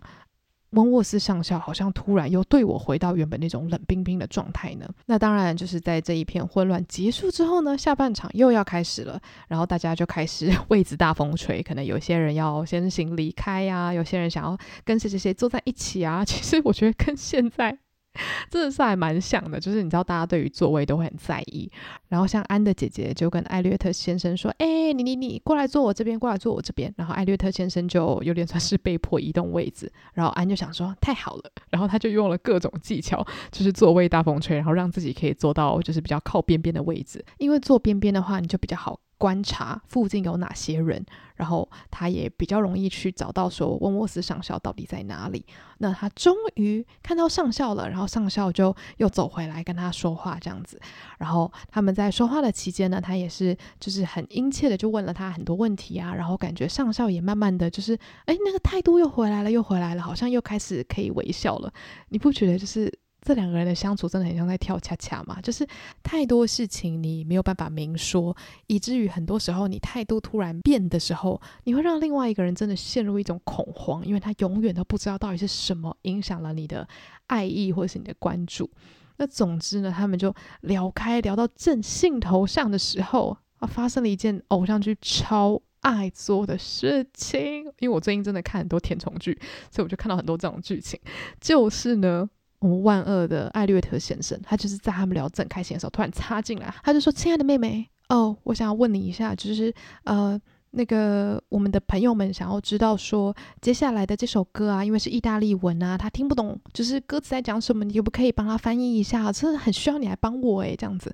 温沃斯上校好像突然又对我回到原本那种冷冰冰的状态呢？那当然就是在这一片混乱结束之后呢，下半场又要开始了，然后大家就开始 位子大风吹，可能有些人要先行离开呀、啊，有些人想要跟谁谁谁坐在一起啊。其实我觉得跟现在。真的是还蛮像的，就是你知道，大家对于座位都会很在意。然后像安的姐姐就跟艾略特先生说：“哎、你你你过来坐我这边，过来坐我这边。”然后艾略特先生就有点算是被迫移动位置。然后安就想说：“太好了。”然后他就用了各种技巧，就是座位大风吹，然后让自己可以坐到就是比较靠边边的位置。因为坐边边的话，你就比较好。观察附近有哪些人，然后他也比较容易去找到说温沃斯上校到底在哪里。那他终于看到上校了，然后上校就又走回来跟他说话这样子。然后他们在说话的期间呢，他也是就是很殷切的就问了他很多问题啊，然后感觉上校也慢慢的就是哎那个态度又回来了，又回来了，好像又开始可以微笑了。你不觉得就是？这两个人的相处真的很像在跳恰恰嘛，就是太多事情你没有办法明说，以至于很多时候你态度突然变的时候，你会让另外一个人真的陷入一种恐慌，因为他永远都不知道到底是什么影响了你的爱意或者是你的关注。那总之呢，他们就聊开聊到正兴头上的时候啊，发生了一件偶像剧超爱做的事情。因为我最近真的看很多甜宠剧，所以我就看到很多这种剧情，就是呢。万恶的艾略特先生，他就是在他们聊正开心的时候，突然插进来，他就说：“亲爱的妹妹，哦，我想要问你一下，就是呃。”那个我们的朋友们想要知道说，接下来的这首歌啊，因为是意大利文啊，他听不懂，就是歌词在讲什么，你可不可以帮他翻译一下？真的很需要你来帮我诶，这样子。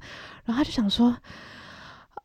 然后他就想说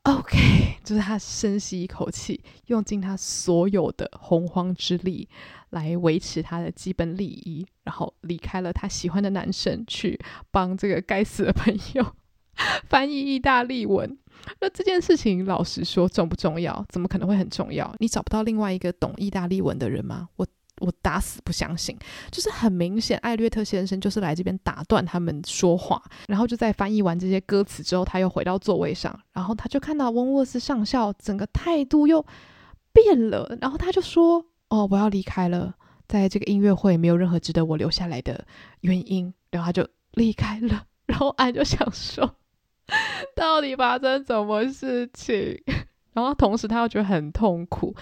，OK，就是他深吸一口气，用尽他所有的洪荒之力来维持他的基本礼仪，然后离开了他喜欢的男生，去帮这个该死的朋友 翻译意大利文。那这件事情，老实说重不重要？怎么可能会很重要？你找不到另外一个懂意大利文的人吗？我我打死不相信。就是很明显，艾略特先生就是来这边打断他们说话，然后就在翻译完这些歌词之后，他又回到座位上，然后他就看到温沃斯上校整个态度又变了，然后他就说：“哦，我要离开了，在这个音乐会没有任何值得我留下来的原因。”然后他就离开了，然后安就想说。到底发生什么事情？然后同时他又觉得很痛苦。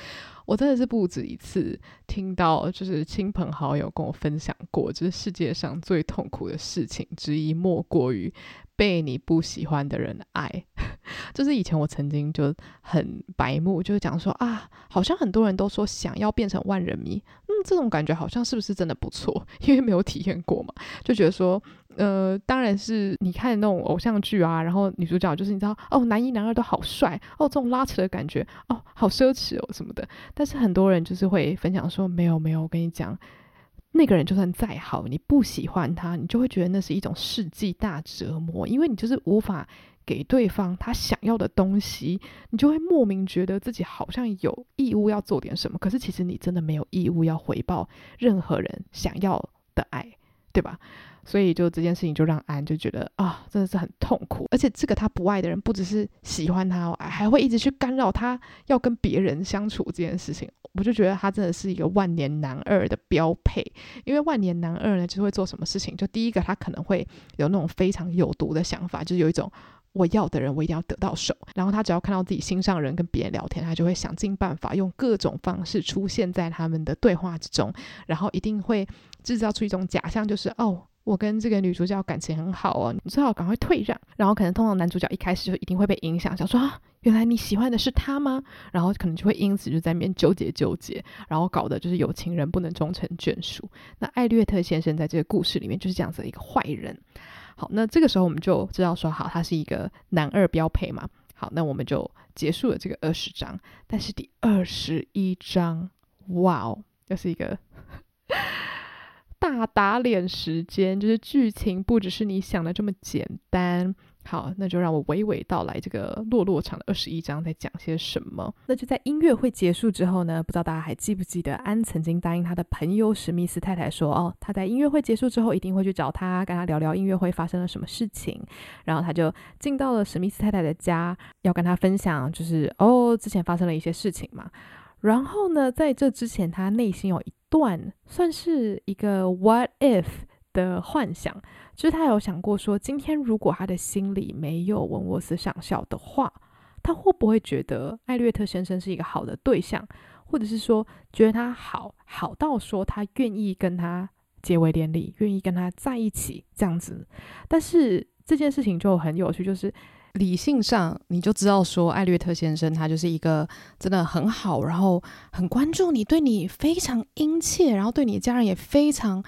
我真的是不止一次听到，就是亲朋好友跟我分享过，就是世界上最痛苦的事情之一，莫过于被你不喜欢的人爱。就是以前我曾经就很白目，就是讲说啊，好像很多人都说想要变成万人迷，嗯，这种感觉好像是不是真的不错？因为没有体验过嘛，就觉得说，呃，当然是你看那种偶像剧啊，然后女主角就是你知道，哦，男一男二都好帅，哦，这种拉扯的感觉，哦，好奢侈哦什么的。但是很多人就是会分享说，没有没有，我跟你讲。那个人就算再好，你不喜欢他，你就会觉得那是一种世纪大折磨，因为你就是无法给对方他想要的东西，你就会莫名觉得自己好像有义务要做点什么，可是其实你真的没有义务要回报任何人想要的爱，对吧？所以就这件事情就让安就觉得啊，真的是很痛苦，而且这个他不爱的人不只是喜欢他哦，还会一直去干扰他要跟别人相处这件事情。我就觉得他真的是一个万年男二的标配，因为万年男二呢，就是会做什么事情，就第一个他可能会有那种非常有毒的想法，就是有一种我要的人我一定要得到手，然后他只要看到自己心上人跟别人聊天，他就会想尽办法用各种方式出现在他们的对话之中，然后一定会制造出一种假象，就是哦。我跟这个女主角感情很好哦，你最好赶快退让。然后可能通常男主角一开始就一定会被影响，想说啊，原来你喜欢的是他吗？然后可能就会因此就在那边纠结纠结，然后搞得就是有情人不能终成眷属。那艾略特先生在这个故事里面就是这样子的一个坏人。好，那这个时候我们就知道说，好，他是一个男二标配嘛。好，那我们就结束了这个二十章。但是第二十一章，哇哦，又是一个。大打脸时间，就是剧情不只是你想的这么简单。好，那就让我娓娓道来这个落落长的二十一章在讲些什么。那就在音乐会结束之后呢，不知道大家还记不记得，安曾经答应他的朋友史密斯太太说，哦，他在音乐会结束之后一定会去找他，跟他聊聊音乐会发生了什么事情。然后他就进到了史密斯太太的家，要跟他分享，就是哦，之前发生了一些事情嘛。然后呢，在这之前，他内心有一段算是一个 what if 的幻想，就是他有想过说，今天如果他的心里没有文沃斯上校的话，他会不会觉得艾略特先生是一个好的对象，或者是说觉得他好好到说他愿意跟他结为连理，愿意跟他在一起这样子？但是这件事情就很有趣，就是。理性上，你就知道说，艾略特先生他就是一个真的很好，然后很关注你，对你非常殷切，然后对你的家人也非常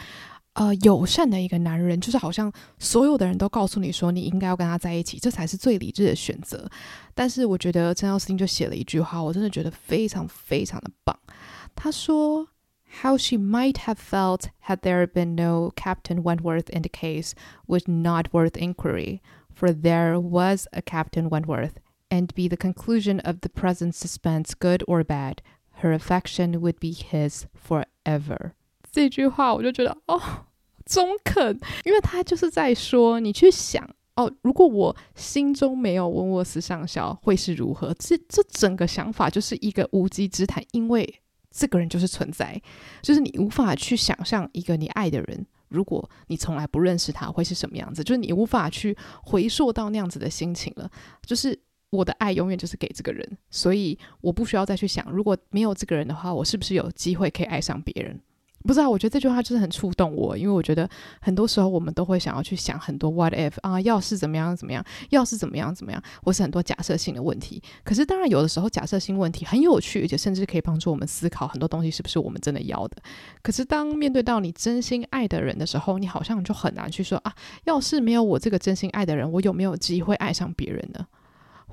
呃友善的一个男人，就是好像所有的人都告诉你说，你应该要跟他在一起，这才是最理智的选择。但是我觉得珍·奥斯汀就写了一句话，我真的觉得非常非常的棒。他说：“How she might have felt had there been no Captain Wentworth in the case was not worth inquiry。” For there was a Captain Wentworth, and be the conclusion of the present suspense good or bad, her affection would be his forever。这句话我就觉得哦，中肯，因为他就是在说，你去想哦，如果我心中没有温沃斯上校，会是如何？这这整个想法就是一个无稽之谈，因为这个人就是存在，就是你无法去想象一个你爱的人。 如果你从来不认识他，会是什么样子？就是你无法去回溯到那样子的心情了。就是我的爱永远就是给这个人，所以我不需要再去想，如果没有这个人的话，我是不是有机会可以爱上别人？不知道，我觉得这句话就是很触动我，因为我觉得很多时候我们都会想要去想很多 what if 啊，要是怎么样怎么样，要是怎么样怎么样，或是很多假设性的问题。可是当然有的时候假设性问题很有趣，而且甚至可以帮助我们思考很多东西是不是我们真的要的。可是当面对到你真心爱的人的时候，你好像就很难去说啊，要是没有我这个真心爱的人，我有没有机会爱上别人呢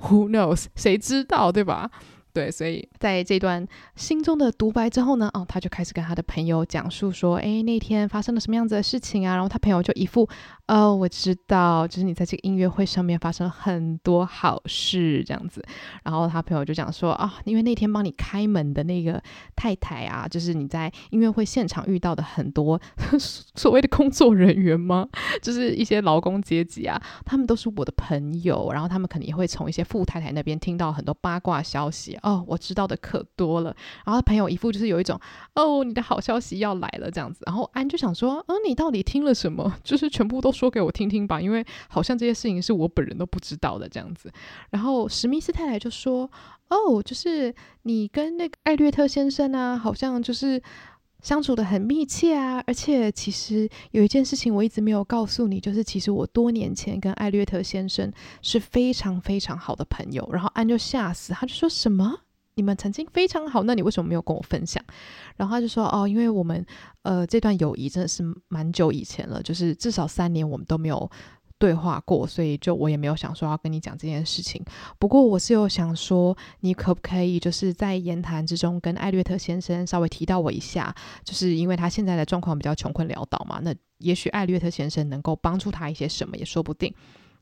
？Who knows？谁知道，对吧？对，所以在这段心中的独白之后呢，哦，他就开始跟他的朋友讲述说，诶，那天发生了什么样子的事情啊？然后他朋友就一副，哦，我知道，就是你在这个音乐会上面发生了很多好事这样子。然后他朋友就讲说，啊、因为那天帮你开门的那个太太啊，就是你在音乐会现场遇到的很多 所谓的工作人员吗？就是一些劳工阶级啊，他们都是我的朋友，然后他们可能也会从一些富太太那边听到很多八卦消息。哦，我知道的可多了。然后朋友一副就是有一种，哦，你的好消息要来了这样子。然后安就想说，嗯，你到底听了什么？就是全部都说给我听听吧，因为好像这些事情是我本人都不知道的这样子。然后史密斯太太就说，哦，就是你跟那个艾略特先生啊，好像就是相处得很密切啊。而且其实有一件事情我一直没有告诉你，就是其实我多年前跟艾略特先生是非常非常好的朋友。然后安就吓死，他就说什么？你们曾经非常好，那你为什么没有跟我分享？然后他就说：“哦，因为我们呃这段友谊真的是蛮久以前了，就是至少三年我们都没有对话过，所以就我也没有想说要跟你讲这件事情。不过我是有想说，你可不可以就是在言谈之中跟艾略特先生稍微提到我一下，就是因为他现在的状况比较穷困潦倒嘛，那也许艾略特先生能够帮助他一些什么也说不定。”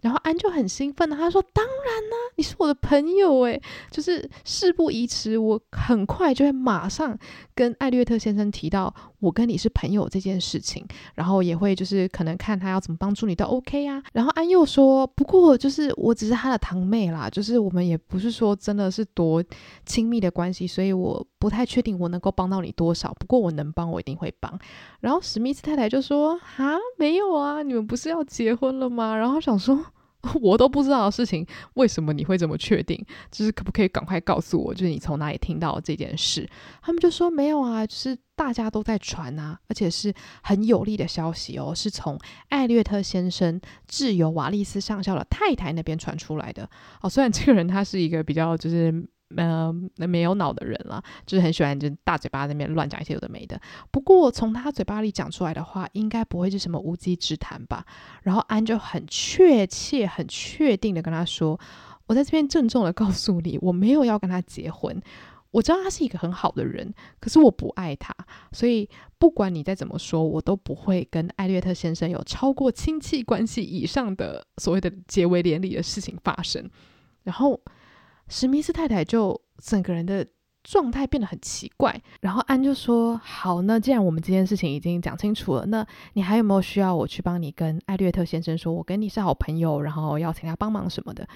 然后安就很兴奋的，他说：“当然啦、你是我的朋友诶，就是事不宜迟，我很快就会马上跟艾略特先生提到我跟你是朋友这件事情，然后也会就是可能看他要怎么帮助你都 OK 啊。”然后安又说：“不过就是我只是他的堂妹啦，就是我们也不是说真的是多亲密的关系，所以我不太确定我能够帮到你多少。不过我能帮，我一定会帮。”然后史密斯太太就说：“啊，没有啊，你们不是要结婚了吗？”然后想说。我都不知道的事情，为什么你会这么确定？就是可不可以赶快告诉我，就是你从哪里听到这件事？他们就说没有啊，就是大家都在传啊，而且是很有利的消息哦，是从艾略特先生自由瓦利斯上校的太太那边传出来的哦。虽然这个人他是一个比较就是。呃，没有脑的人了，就是很喜欢就大嘴巴那边乱讲一些有的没的。不过从他嘴巴里讲出来的话，应该不会是什么无稽之谈吧？然后安就很确切、很确定的跟他说：“我在这边郑重的告诉你，我没有要跟他结婚。我知道他是一个很好的人，可是我不爱他，所以不管你再怎么说，我都不会跟艾略特先生有超过亲戚关系以上的所谓的结为连理的事情发生。”然后。史密斯太太就整个人的状态变得很奇怪，然后安就说：“好，那既然我们这件事情已经讲清楚了，那你还有没有需要我去帮你跟艾略特先生说，我跟你是好朋友，然后要请他帮忙什么的？”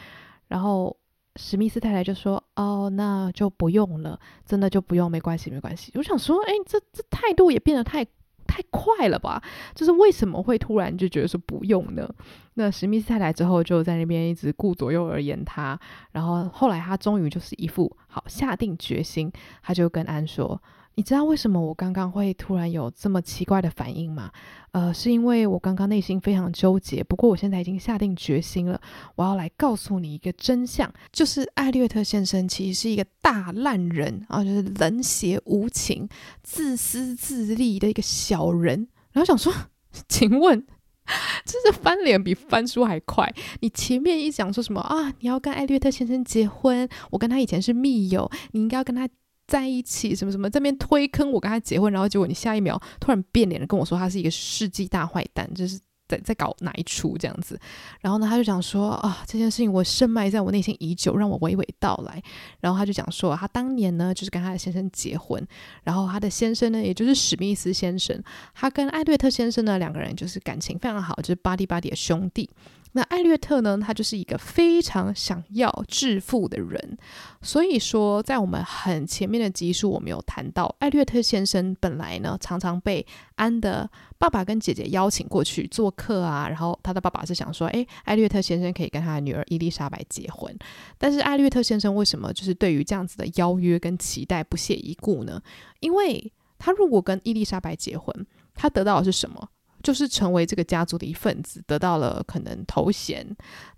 然后史密斯太太就说：“哦，那就不用了，真的就不用，没关系，没关系。”我想说，哎，这这态度也变得太……太快了吧！就是为什么会突然就觉得说不用呢？那史密斯太太之后就在那边一直顾左右而言他，然后后来他终于就是一副好下定决心，他就跟安说。你知道为什么我刚刚会突然有这么奇怪的反应吗？呃，是因为我刚刚内心非常纠结。不过我现在已经下定决心了，我要来告诉你一个真相，就是艾略特先生其实是一个大烂人啊，就是冷血无情、自私自利的一个小人。然后想说，请问，真是翻脸比翻书还快？你前面一讲说什么啊？你要跟艾略特先生结婚，我跟他以前是密友，你应该要跟他。在一起什么什么，这边推坑我跟他结婚，然后结果你下一秒突然变脸了，跟我说他是一个世纪大坏蛋，就是在在搞哪一出这样子。然后呢，他就讲说啊，这件事情我深埋在我内心已久，让我娓娓道来。然后他就讲说，他当年呢就是跟他的先生结婚，然后他的先生呢也就是史密斯先生，他跟艾略特先生呢两个人就是感情非常好，就是巴蒂巴蒂的兄弟。那艾略特呢，他就是一个非常想要致富的人，所以说在我们很前面的集数，我们有谈到艾略特先生本来呢常常被安的爸爸跟姐姐邀请过去做客啊，然后他的爸爸是想说，诶，艾略特先生可以跟他的女儿伊丽莎白结婚，但是艾略特先生为什么就是对于这样子的邀约跟期待不屑一顾呢？因为他如果跟伊丽莎白结婚，他得到的是什么？就是成为这个家族的一份子，得到了可能头衔，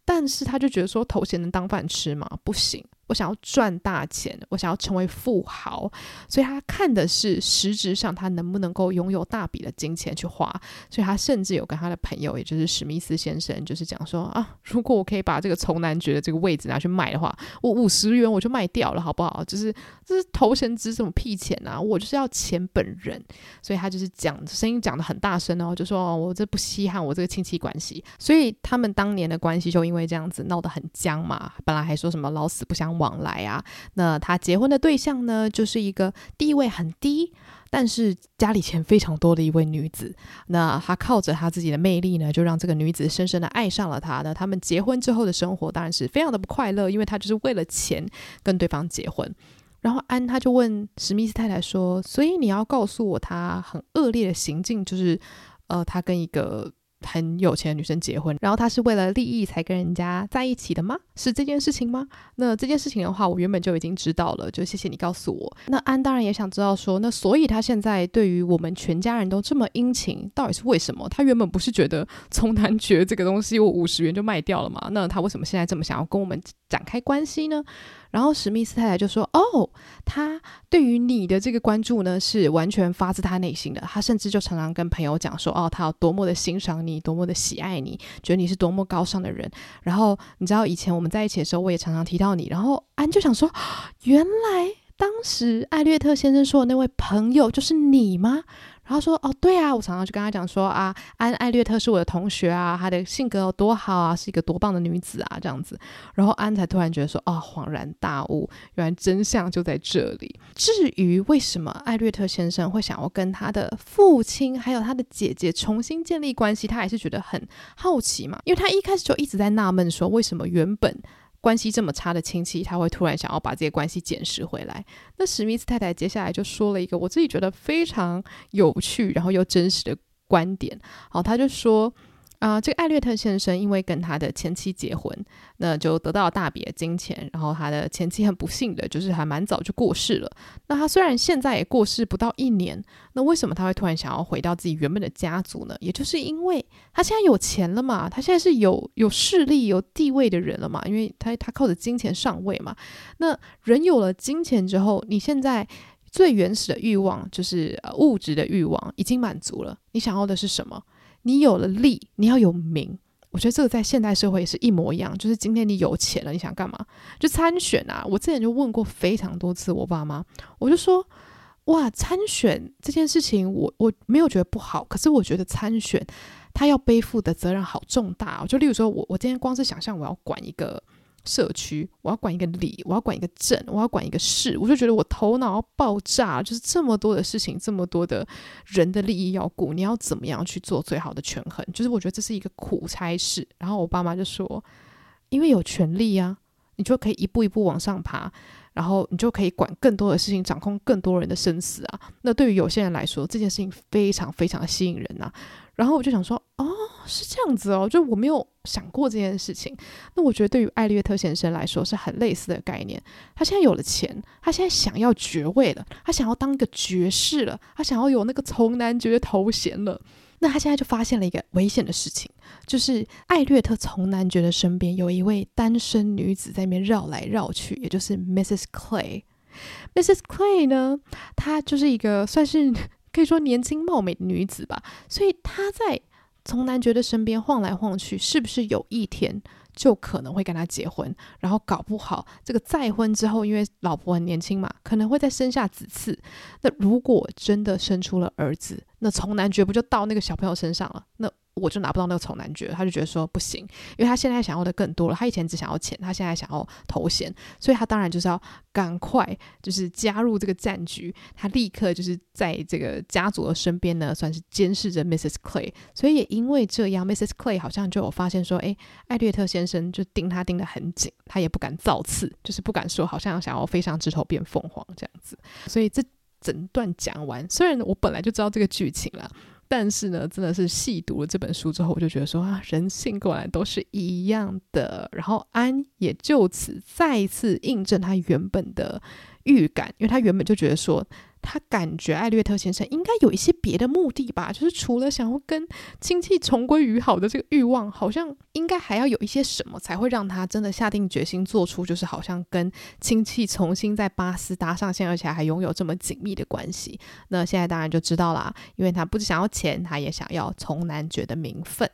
但是他就觉得说头衔能当饭吃吗？不行。我想要赚大钱，我想要成为富豪，所以他看的是实质上他能不能够拥有大笔的金钱去花。所以他甚至有跟他的朋友，也就是史密斯先生，就是讲说啊，如果我可以把这个从男爵的这个位置拿去卖的话，我五十元我就卖掉了，好不好？就是这是头衔值什么屁钱啊？我就是要钱本人。所以他就是讲声音讲得很大声哦，就说哦，我这不稀罕我这个亲戚关系。所以他们当年的关系就因为这样子闹得很僵嘛。本来还说什么老死不相往来啊，那他结婚的对象呢，就是一个地位很低，但是家里钱非常多的一位女子。那他靠着他自己的魅力呢，就让这个女子深深的爱上了他。那他们结婚之后的生活当然是非常的不快乐，因为他就是为了钱跟对方结婚。然后安他就问史密斯太太说：“所以你要告诉我他很恶劣的行径，就是呃，他跟一个。”很有钱的女生结婚，然后他是为了利益才跟人家在一起的吗？是这件事情吗？那这件事情的话，我原本就已经知道了，就谢谢你告诉我。那安当然也想知道说，那所以他现在对于我们全家人都这么殷勤，到底是为什么？他原本不是觉得从男爵这个东西我五十元就卖掉了吗？那他为什么现在这么想要跟我们展开关系呢？然后史密斯太太就说：“哦，他对于你的这个关注呢，是完全发自他内心的。他甚至就常常跟朋友讲说，哦，他有多么的欣赏你，多么的喜爱你，觉得你是多么高尚的人。然后你知道以前我们在一起的时候，我也常常提到你。然后安就想说，原来当时艾略特先生说的那位朋友就是你吗？”然后说哦，对啊，我常常就跟他讲说啊，安艾略特是我的同学啊，她的性格有多好啊，是一个多棒的女子啊，这样子。然后安才突然觉得说，哦，恍然大悟，原来真相就在这里。至于为什么艾略特先生会想要跟他的父亲还有他的姐姐重新建立关系，他还是觉得很好奇嘛，因为他一开始就一直在纳闷说，为什么原本。关系这么差的亲戚，他会突然想要把这些关系捡拾回来。那史密斯太太接下来就说了一个我自己觉得非常有趣，然后又真实的观点。好，他就说。啊、这个艾略特先生因为跟他的前妻结婚，那就得到大笔的金钱。然后他的前妻很不幸的，就是还蛮早就过世了。那他虽然现在也过世不到一年，那为什么他会突然想要回到自己原本的家族呢？也就是因为他现在有钱了嘛，他现在是有有势力、有地位的人了嘛，因为他他靠着金钱上位嘛。那人有了金钱之后，你现在最原始的欲望就是呃物质的欲望已经满足了，你想要的是什么？你有了利，你要有名。我觉得这个在现代社会也是一模一样。就是今天你有钱了，你想干嘛？就参选啊！我之前就问过非常多次我爸妈，我就说：哇，参选这件事情我，我我没有觉得不好，可是我觉得参选他要背负的责任好重大。就例如说我我今天光是想象我要管一个。社区，我要管一个里，我要管一个镇，我要管一个市，我就觉得我头脑要爆炸，就是这么多的事情，这么多的人的利益要顾，你要怎么样去做最好的权衡？就是我觉得这是一个苦差事。然后我爸妈就说，因为有权利啊，你就可以一步一步往上爬，然后你就可以管更多的事情，掌控更多人的生死啊。那对于有些人来说，这件事情非常非常的吸引人呐、然后我就想说，哦，是这样子哦，就我没有想过这件事情。那我觉得对于艾略特先生来说是很类似的概念。他现在有了钱，他现在想要爵位了，他想要当一个爵士了，他想要有那个从男爵头衔了。那他现在就发现了一个危险的事情，就是艾略特从男爵的身边有一位单身女子在那边绕来绕去，也就是 Mrs. Clay。Mrs. Clay 呢，她就是一个算是。可以说年轻貌美的女子吧，所以她在从男爵的身边晃来晃去，是不是有一天就可能会跟他结婚？然后搞不好这个再婚之后，因为老婆很年轻嘛，可能会再生下子嗣。那如果真的生出了儿子，那从男爵不就到那个小朋友身上了？那我就拿不到那个从男爵，他就觉得说不行，因为他现在想要的更多了。他以前只想要钱，他现在想要头衔，所以他当然就是要赶快就是加入这个战局。他立刻就是在这个家族的身边呢，算是监视着 Mrs. Clay。所以也因为这样，Mrs. Clay 好像就有发现说，诶，艾略特先生就盯他盯得很紧，他也不敢造次，就是不敢说好像想要飞上枝头变凤凰这样子。所以这整段讲完，虽然我本来就知道这个剧情了。但是呢，真的是细读了这本书之后，我就觉得说啊，人性果然都是一样的。然后安也就此再一次印证他原本的预感，因为他原本就觉得说，他感觉艾略特先生应该有一些别的目的吧，就是除了想要跟亲戚重归于好的这个欲望，好像应该还要有一些什么才会让他真的下定决心做出，就是好像跟亲戚重新在巴斯搭上线，而且还拥有这么紧密的关系。那现在当然就知道啦，因为他不只想要钱，他也想要从男爵的名分。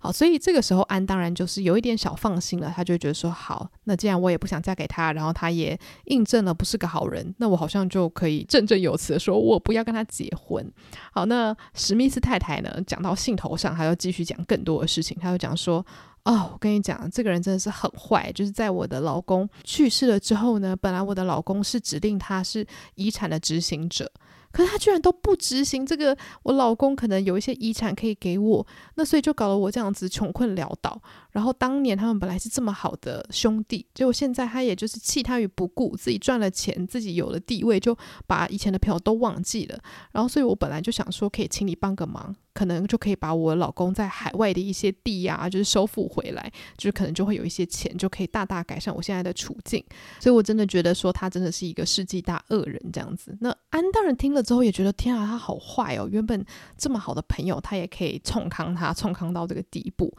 好，所以这个时候安当然就是有一点小放心了，他就觉得说，好，那既然我也不想嫁给他，然后他也印证了不是个好人，那我好像就可以振振有词的说，我不要跟他结婚。好，那史密斯太太呢，讲到兴头上，还要继续讲更多的事情，他就讲说，哦，我跟你讲，这个人真的是很坏，就是在我的老公去世了之后呢，本来我的老公是指定他是遗产的执行者。可是他居然都不执行这个，我老公可能有一些遗产可以给我，那所以就搞得我这样子穷困潦倒。然后当年他们本来是这么好的兄弟，结果现在他也就是弃他于不顾，自己赚了钱，自己有了地位，就把以前的朋友都忘记了。然后所以我本来就想说，可以请你帮个忙。可能就可以把我老公在海外的一些地呀、啊，就是收复回来，就是可能就会有一些钱，就可以大大改善我现在的处境。所以我真的觉得说他真的是一个世纪大恶人这样子。那安大人听了之后也觉得天啊，他好坏哦！原本这么好的朋友，他也可以冲康他，冲康到这个地步。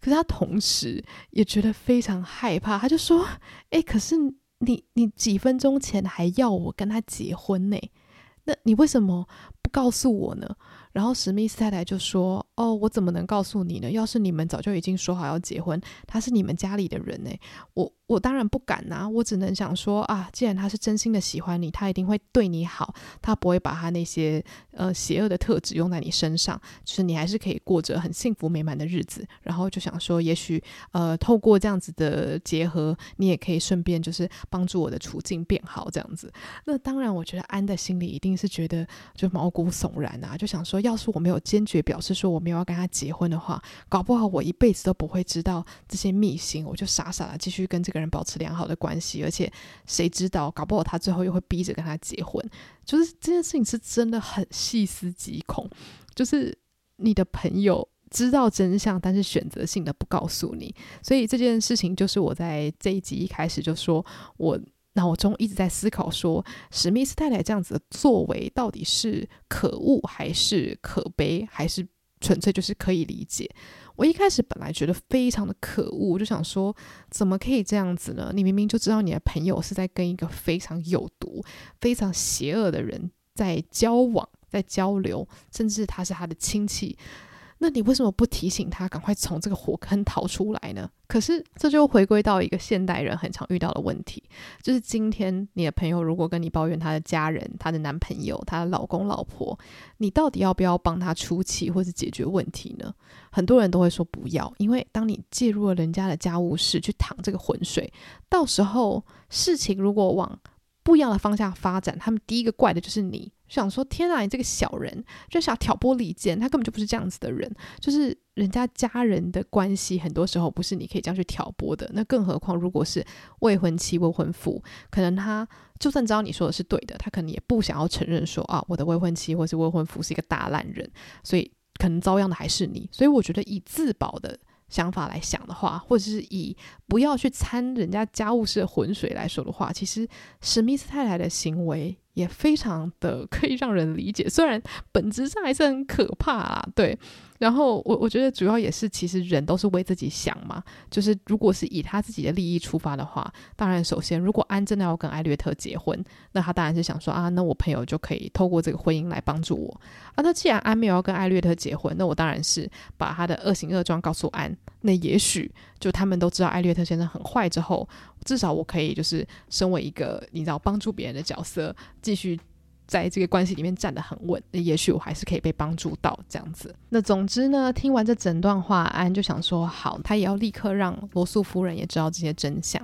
可是他同时也觉得非常害怕，他就说：“哎，可是你你几分钟前还要我跟他结婚呢？那你为什么不告诉我呢？”然后史密斯太太就说：“哦，我怎么能告诉你呢？要是你们早就已经说好要结婚，他是你们家里的人呢，我我当然不敢呐。我只能想说啊，既然他是真心的喜欢你，他一定会对你好，他不会把他那些呃邪恶的特质用在你身上，就是你还是可以过着很幸福美满的日子。然后就想说，也许呃透过这样子的结合，你也可以顺便就是帮助我的处境变好这样子。那当然，我觉得安的心里一定是觉得就毛骨悚然啊，就想说。”要是我没有坚决表示说我没有要跟他结婚的话，搞不好我一辈子都不会知道这些秘辛，我就傻傻的继续跟这个人保持良好的关系，而且谁知道，搞不好他最后又会逼着跟他结婚。就是这件事情是真的很细思极恐，就是你的朋友知道真相，但是选择性的不告诉你，所以这件事情就是我在这一集一开始就说我。脑中一直在思考说，史密斯太太这样子的作为到底是可恶还是可悲，还是纯粹就是可以理解？我一开始本来觉得非常的可恶，我就想说，怎么可以这样子呢？你明明就知道你的朋友是在跟一个非常有毒、非常邪恶的人在交往、在交流，甚至他是他的亲戚。那你为什么不提醒他赶快从这个火坑逃出来呢？可是这就回归到一个现代人很常遇到的问题，就是今天你的朋友如果跟你抱怨他的家人、他的男朋友、他的老公老婆，你到底要不要帮他出气或是解决问题呢？很多人都会说不要，因为当你介入了人家的家务事去淌这个浑水，到时候事情如果往不一样的方向发展，他们第一个怪的就是你。想说天啊，你这个小人，就想挑拨离间，他根本就不是这样子的人。就是人家家人的关系，很多时候不是你可以这样去挑拨的。那更何况如果是未婚妻、未婚夫，可能他就算知道你说的是对的，他可能也不想要承认说啊，我的未婚妻或是未婚夫是一个大烂人，所以可能遭殃的还是你。所以我觉得以自保的想法来想的话，或者是以不要去掺人家家务事的浑水来说的话，其实史密斯太太的行为。也非常的可以让人理解，虽然本质上还是很可怕啊，对。然后我我觉得主要也是，其实人都是为自己想嘛，就是如果是以他自己的利益出发的话，当然首先，如果安真的要跟艾略特结婚，那他当然是想说啊，那我朋友就可以透过这个婚姻来帮助我啊。那既然安没有要跟艾略特结婚，那我当然是把他的恶行恶状告诉安，那也许就他们都知道艾略特先生很坏之后，至少我可以就是身为一个你知道帮助别人的角色，继续。在这个关系里面站得很稳，也许我还是可以被帮助到这样子。那总之呢，听完这整段话，安就想说好，他也要立刻让罗素夫人也知道这些真相，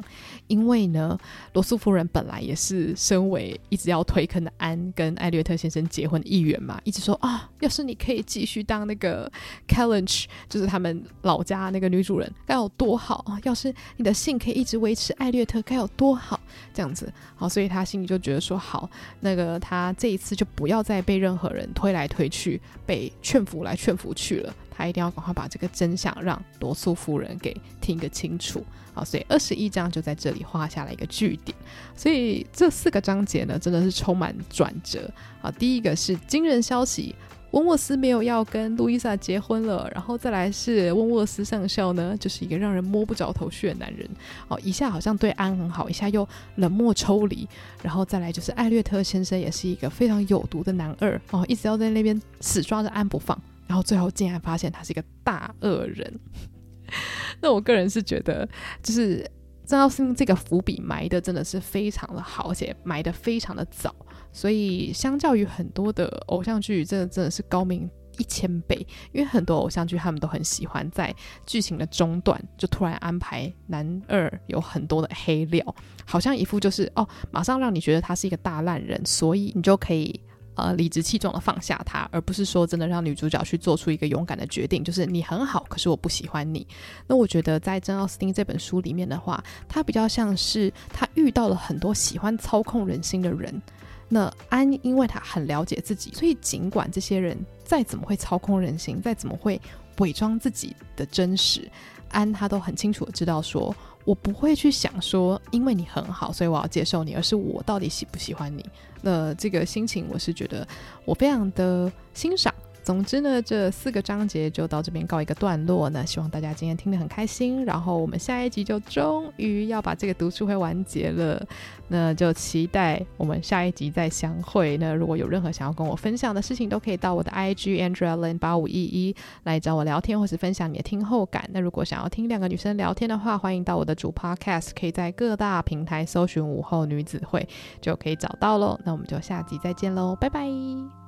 因为呢，罗素夫人本来也是身为一直要推坑的安跟艾略特先生结婚的一员嘛，一直说啊，要是你可以继续当那个 Kellynch，就是他们老家那个女主人，该有多好啊！要是你的性可以一直维持艾略特，该有多好，这样子。好，所以他心里就觉得说好，那个他。这一次就不要再被任何人推来推去，被劝服来劝服去了。他一定要赶快把这个真相让罗素夫人给听个清楚。好，所以二十一章就在这里画下了一个句点。所以这四个章节呢，真的是充满转折。好，第一个是惊人消息。温沃斯没有要跟路易莎结婚了，然后再来是温沃斯上校呢，就是一个让人摸不着头绪的男人。哦，一下好像对安很好，一下又冷漠抽离，然后再来就是艾略特先生也是一个非常有毒的男二哦，一直要在那边死抓着安不放，然后最后竟然发现他是一个大恶人。那我个人是觉得，就是郑奥斯汀这个伏笔埋的真的是非常的好，而且埋的非常的早。所以，相较于很多的偶像剧，真的真的是高明一千倍。因为很多偶像剧，他们都很喜欢在剧情的中段就突然安排男二有很多的黑料，好像一副就是哦，马上让你觉得他是一个大烂人，所以你就可以呃理直气壮的放下他，而不是说真的让女主角去做出一个勇敢的决定，就是你很好，可是我不喜欢你。那我觉得在珍奥斯汀这本书里面的话，他比较像是他遇到了很多喜欢操控人心的人。那安，因为他很了解自己，所以尽管这些人再怎么会操控人心，再怎么会伪装自己的真实，安他都很清楚的知道说，我不会去想说，因为你很好，所以我要接受你，而是我到底喜不喜欢你。那这个心情，我是觉得我非常的欣赏。总之呢，这四个章节就到这边告一个段落。那希望大家今天听得很开心。然后我们下一集就终于要把这个读书会完结了，那就期待我们下一集再相会。那如果有任何想要跟我分享的事情，都可以到我的 IG Andrea Lin 八五一一来找我聊天，或是分享你的听后感。那如果想要听两个女生聊天的话，欢迎到我的主 Podcast，可以在各大平台搜寻午后女子会就可以找到喽。那我们就下集再见喽，拜拜。